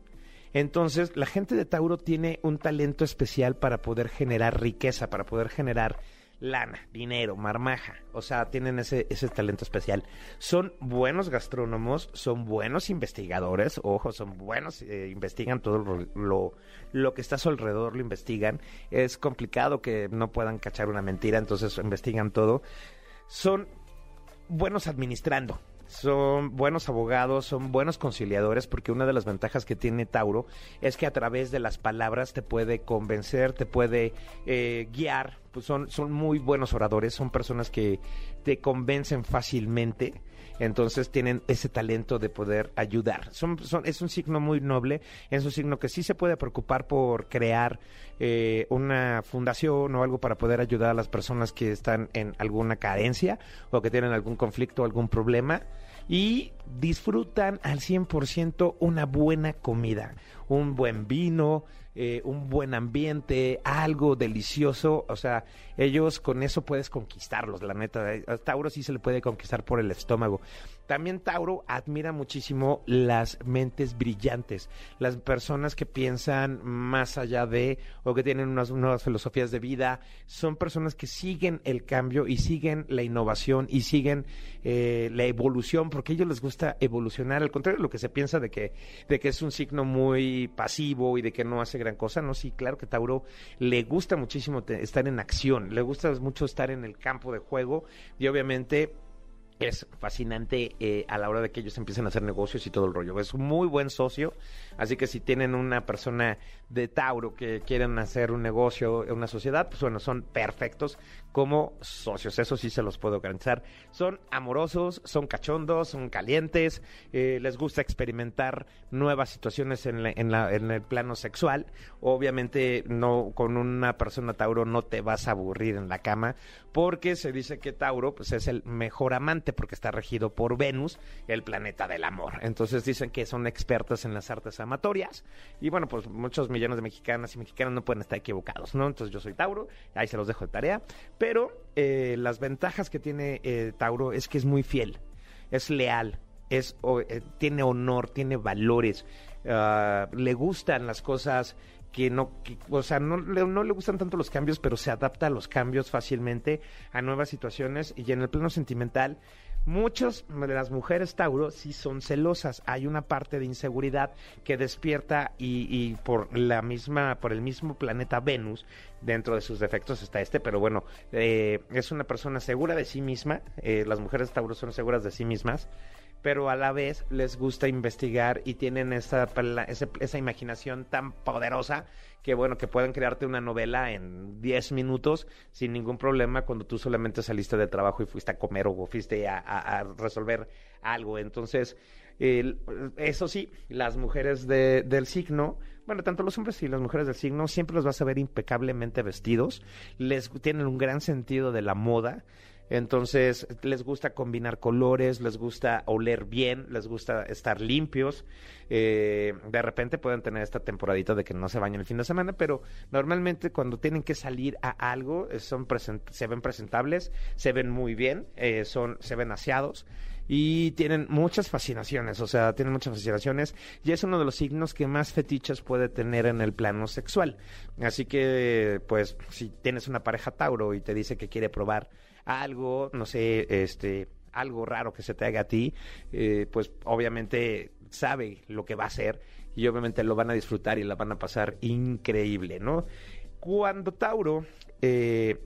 Entonces, la gente de Tauro tiene un talento especial para poder generar riqueza, para poder generar lana, dinero, marmaja. O sea, tienen ese, ese talento especial. Son buenos gastrónomos, son buenos investigadores, ojo, son buenos, eh, investigan todo lo, lo, lo que está a su alrededor, lo investigan. Es complicado que no puedan cachar una mentira, entonces investigan todo. Son buenos administrando. Son buenos abogados, son buenos conciliadores, porque una de las ventajas que tiene Tauro es que a través de las palabras te puede convencer, te puede eh, guiar. Pues son, son muy buenos oradores, son personas que te convencen fácilmente entonces tienen ese talento de poder ayudar. Son, son, es un signo muy noble, es un signo que sí se puede preocupar por crear eh, una fundación o algo para poder ayudar a las personas que están en alguna carencia o que tienen algún conflicto o algún problema y disfrutan al 100% una buena comida, un buen vino, eh, un buen ambiente, algo delicioso, o sea, ellos con eso puedes conquistarlos, la neta. A Tauro sí se le puede conquistar por el estómago. También Tauro admira muchísimo las mentes brillantes, las personas que piensan más allá de o que tienen unas nuevas filosofías de vida, son personas que siguen el cambio y siguen la innovación y siguen eh, la evolución, porque a ellos les gusta evolucionar, al contrario de lo que se piensa de que, de que es un signo muy pasivo y de que no hace gran cosa, no, sí, claro que Tauro le gusta muchísimo estar en acción, le gusta mucho estar en el campo de juego y obviamente es fascinante eh, a la hora de que ellos empiecen a hacer negocios y todo el rollo. Es un muy buen socio, así que si tienen una persona de Tauro que quieren hacer un negocio, una sociedad, pues bueno, son perfectos como socios. Eso sí se los puedo garantizar. Son amorosos, son cachondos, son calientes, eh, les gusta experimentar nuevas situaciones en, la- en el plano sexual. Obviamente no con una persona Tauro no te vas a aburrir en la cama porque se dice que Tauro pues es el mejor amante porque está regido por Venus, el planeta del amor. Entonces dicen que son expertos en las artes amatorias y bueno, pues muchos millones de mexicanas y mexicanos no pueden estar equivocados, ¿no? Entonces yo soy Tauro, ahí se los dejo de tarea, pero eh, las ventajas que tiene eh, Tauro es que es muy fiel, es leal, es, o- eh, tiene honor, tiene valores, ah, le gustan las cosas que no, que- o sea, no, no le gustan tanto los cambios, pero se adapta a los cambios fácilmente, a nuevas situaciones y en el plano sentimental. Muchas de las mujeres Tauro sí son celosas. Hay una parte de inseguridad que despierta y, por la misma, por el mismo planeta Venus, dentro de sus defectos está este, pero bueno, eh, es una persona segura de sí misma. eh, las mujeres Tauro son seguras de sí mismas pero a la vez les gusta investigar y tienen esa, esa imaginación tan poderosa que bueno, que pueden crearte una novela en 10 minutos sin ningún problema cuando tú solamente saliste de trabajo y fuiste a comer o fuiste a, a- resolver algo. Entonces, el- eso sí, las mujeres de- del signo, bueno, tanto los hombres y las mujeres del signo siempre los vas a ver impecablemente vestidos, les tienen un gran sentido de la moda. Entonces, les gusta combinar colores, les gusta oler bien, les gusta estar limpios. Eh, de repente pueden tener esta temporadita de que no se bañan el fin de semana, pero normalmente cuando tienen que salir a algo, eh, son present- se ven presentables, se ven muy bien, eh, son, se ven aseados y tienen muchas fascinaciones, o sea, tienen muchas fascinaciones y es uno de los signos que más fetiches puede tener en el plano sexual. Así que, pues, si tienes una pareja Tauro y te dice que quiere probar algo, no sé, este, algo raro que se te haga a ti, eh, pues obviamente sabe lo que va a hacer y obviamente lo van a disfrutar y la van a pasar increíble, ¿no? Cuando Tauro eh,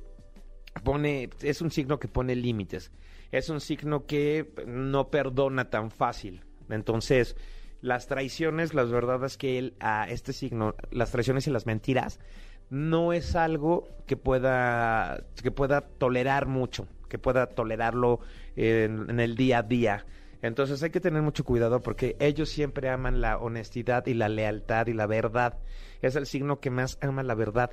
pone, es un signo que pone límites, es un signo que no perdona tan fácil, entonces las traiciones, las verdades que él a este signo, las traiciones y las mentiras, no es algo que pueda que pueda tolerar mucho, que pueda tolerarlo en, en el día a día. Entonces hay que tener mucho cuidado porque ellos siempre aman la honestidad y la lealtad y la verdad. Es el signo que más ama la verdad.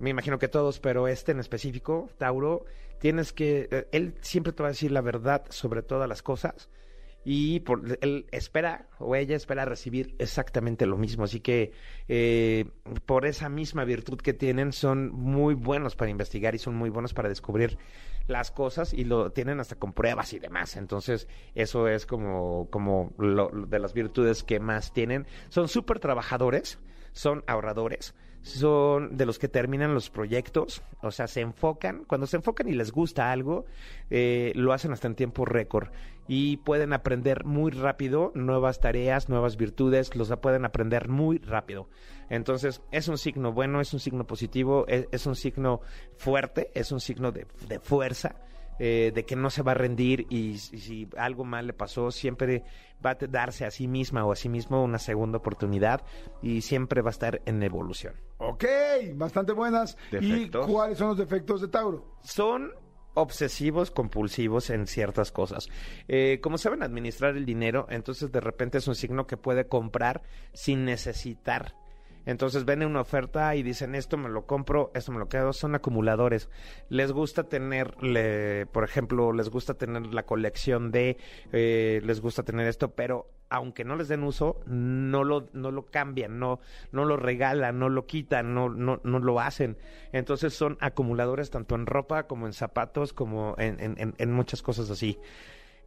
Me imagino que todos, pero este en específico, Tauro, tienes que eh, él siempre te va a decir la verdad sobre todas las cosas y por, él espera o ella espera recibir exactamente lo mismo. Así que eh, por esa misma virtud que tienen son muy buenos para investigar y son muy buenos para descubrir las cosas y lo tienen hasta con pruebas y demás. Entonces eso es como, como lo, de las virtudes que más tienen. Son súper trabajadores, son ahorradores son de los que terminan los proyectos, o sea, se enfocan, cuando se enfocan y les gusta algo, eh, lo hacen hasta en tiempo récord y pueden aprender muy rápido nuevas tareas, nuevas virtudes, los pueden aprender muy rápido. Entonces, es un signo bueno, es un signo positivo, es, es un signo fuerte, es un signo de, de fuerza. Eh, de que no se va a rendir y, y si algo mal le pasó, siempre va a darse a sí misma o a sí mismo una segunda oportunidad y siempre va a estar en evolución. Ok, bastante buenas. Defectos. ¿Y cuáles son los defectos de Tauro? Son obsesivos compulsivos en ciertas cosas. Eh, como saben administrar el dinero, entonces de repente es un signo que puede comprar sin necesitar. Entonces ven una oferta y dicen esto me lo compro, esto me lo quedo, son acumuladores. Les gusta tener, le- por ejemplo, les gusta tener la colección de, eh, les gusta tener esto, pero aunque no les den uso, no lo, no lo cambian, no, no lo regalan, no lo quitan, no, no, no lo hacen. Entonces son acumuladores tanto en ropa como en zapatos, como en, en- en- en muchas cosas así.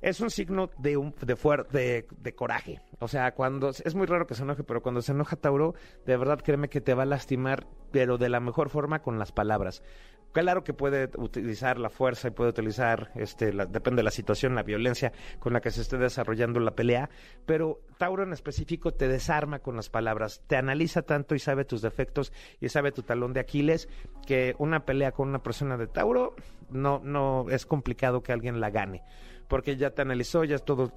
Es un signo de un de, fuer- de, coraje. O sea, cuando es muy raro que se enoje, pero cuando se enoja Tauro, de verdad créeme que te va a lastimar, pero de la mejor forma con las palabras. Claro que puede utilizar la fuerza y puede utilizar, este, depende de la situación, la violencia con la que se esté desarrollando la pelea, pero Tauro en específico te desarma con las palabras, te analiza tanto y sabe tus defectos y sabe tu talón de Aquiles que una pelea con una persona de Tauro no, no es complicado que alguien la gane porque ya te analizó, ya todo,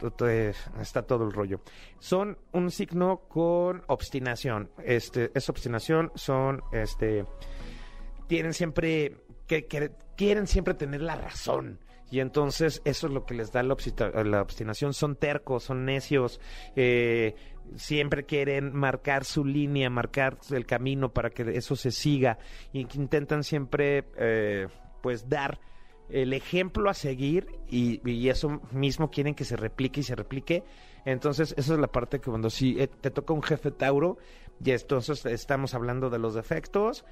está todo el rollo. Son un signo con obstinación. Este, es obstinación, son, este, tienen siempre, que, quieren siempre tener la razón. Y entonces eso es lo que les da la obstinación. Son tercos, son necios, eh, siempre quieren marcar su línea, marcar el camino para que eso se siga. Y que intentan siempre, eh, pues, dar el ejemplo a seguir y, eso mismo quieren que se replique y se replique. Entonces, esa es la parte que cuando si eh, te toca un jefe Tauro, y entonces estamos hablando de los defectos,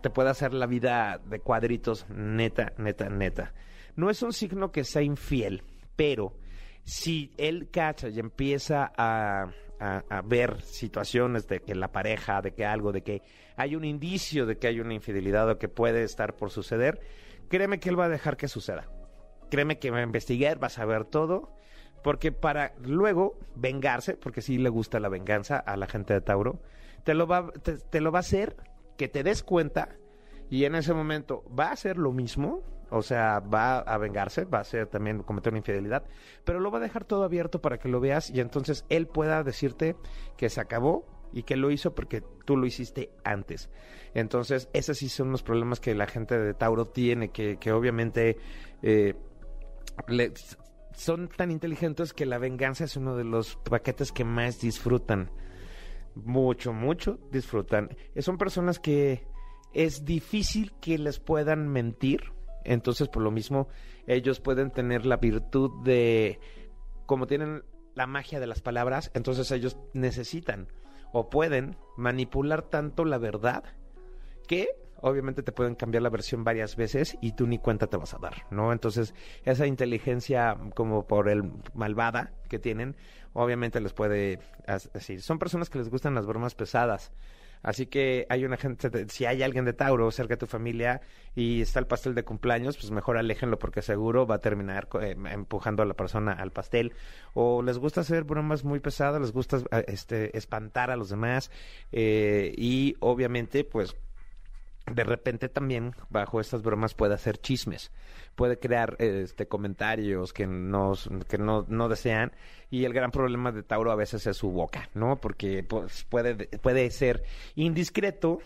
te puede hacer la vida de cuadritos neta, neta, neta. No es un signo que sea infiel, pero Si él cacha y empieza a, a- a ver situaciones de que la pareja, de que algo, de que hay un indicio de que hay una infidelidad o que puede estar por suceder, créeme que él va a dejar que suceda. Créeme que va a investigar, va a saber todo, porque para luego vengarse, porque sí le gusta la venganza a la gente de Tauro, te lo va, te, te lo va a hacer que te des cuenta y en ese momento va a hacer lo mismo, o sea, va a vengarse, va a hacer también cometer una infidelidad, pero lo va a dejar todo abierto para que lo veas y entonces él pueda decirte que se acabó y que lo hizo porque tú lo hiciste antes. Entonces, esos sí son los problemas que la gente de Tauro tiene, que, obviamente eh, son tan inteligentes que la venganza es uno de los paquetes que más disfrutan. Mucho, mucho disfrutan. Son personas que es difícil que les puedan mentir. Entonces, por lo mismo, ellos pueden tener la virtud de, como tienen la magia de las palabras, entonces ellos necesitan o pueden manipular tanto la verdad que obviamente te pueden cambiar la versión varias veces y tú ni cuenta te vas a dar, ¿no? Entonces, esa inteligencia como por el malvada que tienen, obviamente les puede decir, son personas que les gustan las bromas pesadas. Así que hay una gente, si hay alguien de Tauro cerca de tu familia y está el pastel de cumpleaños, pues mejor aléjenlo porque seguro va a terminar eh, empujando a la persona al pastel. O les gusta hacer bromas muy pesadas, les gusta eh, este, espantar a los demás eh, y obviamente pues de repente también bajo estas bromas puede hacer chismes, puede crear este comentarios que no que no, no desean y el gran problema de Tauro a veces es su boca, ¿no? Porque pues, puede puede ser indiscreto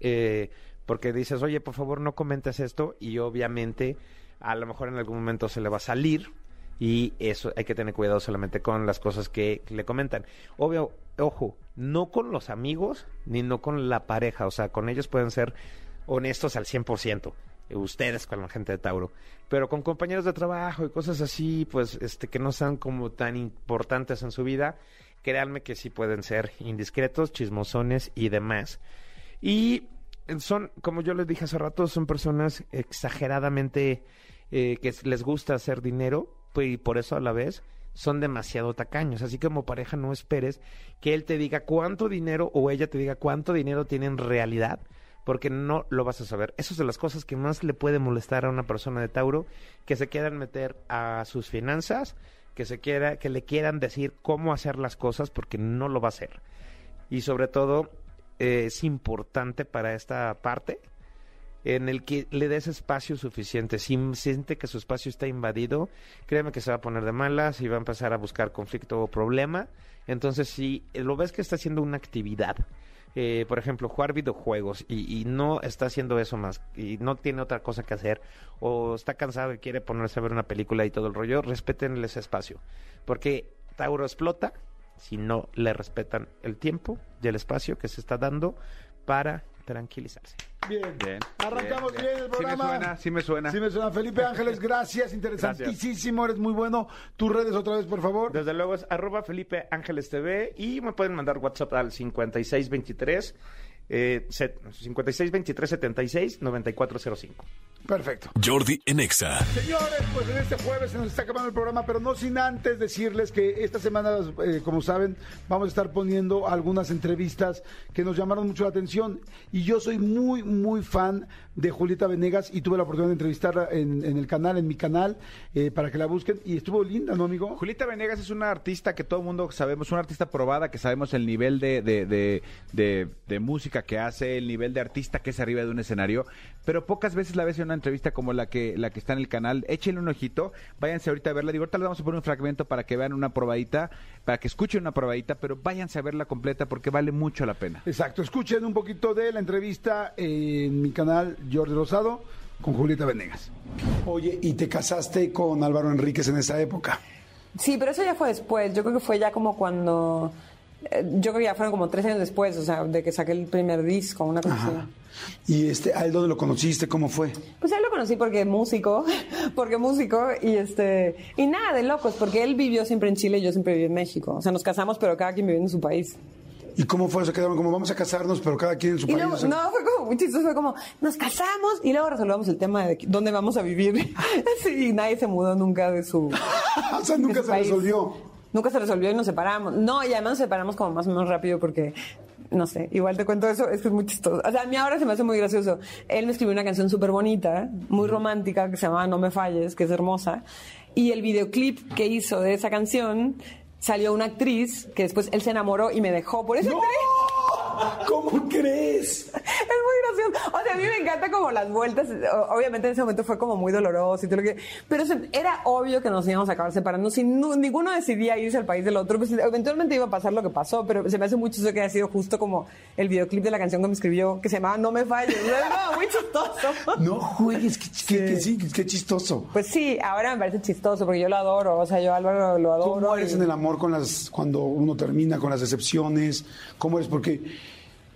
eh, porque dices, "Oye, por favor, no comentes esto" y obviamente a lo mejor en algún momento se le va a salir y eso hay que tener cuidado solamente con las cosas que le comentan. Obvio, ojo, no con los amigos ni no con la pareja, o sea, con ellos pueden ser honestos al 100%, eh, ustedes con la gente de Tauro, pero con compañeros de trabajo y cosas así, pues este que no sean como tan importantes en su vida, créanme que sí pueden ser indiscretos, chismosones y demás. Y son, como yo les dije hace rato, son personas exageradamente eh, que les gusta hacer dinero pues, y por eso a la vez son demasiado tacaños. Así que como pareja no esperes que él te diga cuánto dinero o ella te diga cuánto dinero tiene en realidad, porque no lo vas a saber. Eso es de las cosas que más le puede molestar a una persona de Tauro, que se quieran meter a sus finanzas, que se quiera, que le quieran decir cómo hacer las cosas, porque no lo va a hacer. Y sobre todo, eh, es importante para esta parte en el que le des espacio suficiente. Si siente que su espacio está invadido, créeme que se va a poner de malas y va a empezar a buscar conflicto o problema. Entonces, si lo ves que está haciendo una actividad, eh, por ejemplo, jugar videojuegos y, y no está haciendo eso más y no tiene otra cosa que hacer o está cansado y quiere ponerse a ver una película y todo el rollo, respétenle ese espacio. Porque Tauro explota si no le respetan el tiempo y el espacio que se está dando para tranquilizarse. Bien. Bien. Arrancamos bien, el Sí me programa. suena, sí me suena. Sí me suena. Felipe Ángeles, gracias. Interesantísimo, eres muy bueno. Tus redes otra vez, por favor. Desde luego es arroba Felipe Ángeles TV y me pueden mandar WhatsApp al 5623 eh, set- 5623 76 9405. Perfecto. Jordi en Exa. Señores, pues en este jueves se nos está acabando el programa, pero no sin antes decirles que esta semana, eh, como saben, vamos a estar poniendo algunas entrevistas que nos llamaron mucho la atención. Y yo soy muy, muy fan de Julieta Venegas y tuve la oportunidad de entrevistarla en, en el canal, en mi canal, eh, para que la busquen. Y estuvo linda, ¿no, amigo? Julieta Venegas es una artista que todo el mundo sabemos, una artista probada, que sabemos el nivel de, de, de, de- de música que hace, el nivel de artista que es arriba de un escenario, pero pocas veces la ves en una entrevista como la que, la que está en el canal. Échenle un ojito, váyanse ahorita a verla. Digo, ahorita les vamos a poner un fragmento para que vean una probadita, para que escuchen una probadita, pero váyanse a verla completa porque vale mucho la pena. Exacto. Escuchen un poquito de la entrevista en mi canal Jordi Rosado con Julieta Venegas. Oye, ¿y te casaste con Álvaro Enríquez en esa época? Sí, pero eso ya fue después. Yo creo que fue ya como cuando. Eh, Yo creo que ya fueron como tres años después, o sea, de que saqué el primer disco, una cosa así. ¿Y este, a él dónde lo conociste? ¿Cómo fue? Pues él lo conocí porque músico, porque músico, y este, y nada de locos, porque él vivió siempre en Chile y yo siempre viví en México. O sea, nos casamos, pero cada quien viviendo en su país. ¿Y cómo fue? Se quedaron como vamos a casarnos, pero cada quien en su Y país. luego, o sea, no, fue como muy chistoso, fue como, nos casamos y luego resolvamos el tema de dónde vamos a vivir. sí, nadie se mudó nunca de su. o sea, nunca se país. resolvió. Nunca se resolvió y nos separamos. No, y además nos separamos como más o menos rápido porque, no sé, igual te cuento eso, es que es muy chistoso. O sea, a mí ahora se me hace muy gracioso. Él me escribió una canción súper bonita, muy romántica, que se llama No me falles, que es hermosa. Y el videoclip que hizo de esa canción salió una actriz que después él se enamoró y me dejó por esa actriz. ¿Cómo crees? Es muy gracioso. O sea, a mí me encanta como las vueltas. Obviamente en ese momento fue como muy doloroso y todo lo que. Pero era obvio que nos íbamos a acabar separando. Si ninguno decidía irse al país del otro, pues eventualmente iba a pasar lo que pasó. Pero se me hace muy chistoso que haya sido justo como el videoclip de la canción que me escribió, que se llamaba No me falles. No, muy chistoso. No juegues, qué, sí, qué chistoso. Pues sí, ahora me parece chistoso porque yo lo adoro. O sea, yo Álvaro lo adoro. ¿Cómo eres y- en el amor con las cuando uno termina con las decepciones? ¿Cómo eres? Porque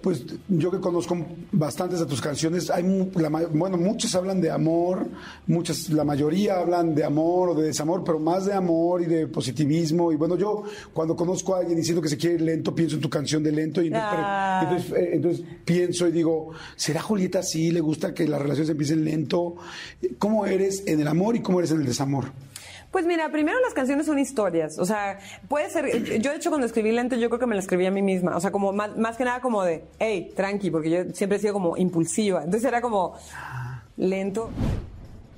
pues yo que conozco bastantes de tus canciones, hay la bueno, muchas hablan de amor, muchas la mayoría hablan de amor o de desamor, pero más de amor y de positivismo y bueno, yo cuando conozco a alguien diciendo que se quiere ir lento, pienso en tu canción de lento y entonces, Ah. entonces, eh, entonces pienso y digo, ¿será Julieta así? ¿Le gusta que las relaciones empiecen lento? ¿Cómo eres en el amor y cómo eres en el desamor? Pues mira, primero las canciones son historias, o sea, puede ser, yo de hecho cuando escribí lento yo creo que me la escribí a mí misma, o sea, como más, que nada como de, hey, tranqui, porque yo siempre he sido como impulsiva, entonces era como lento.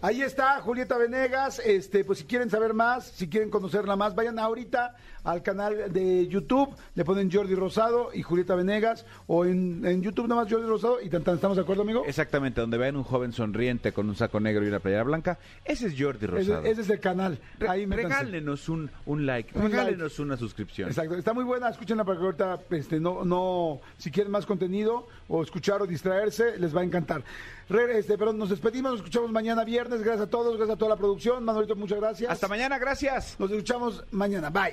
Ahí está Julieta Venegas. Este, pues si quieren saber más, si quieren conocerla más, vayan ahorita al canal de YouTube, le ponen Jordi Rosado y Julieta Venegas, o en, en YouTube nomás Jordi Rosado y tan, tan, ¿estamos de acuerdo, amigo? Exactamente, donde vean un joven sonriente con un saco negro y una playera blanca, ese es Jordi Rosado. ese es el canal. Ahí. Regálenos un, un like, Un regálenos una suscripción. Exacto, está muy buena, escúchenla para que ahorita, este, no, no, si quieren más contenido o escuchar o distraerse, les va a encantar. Re- este, perdón, nos despedimos, nos escuchamos mañana viernes, gracias a todos, gracias a toda la producción, Manolito, muchas gracias. Hasta mañana, gracias. Nos escuchamos mañana, bye.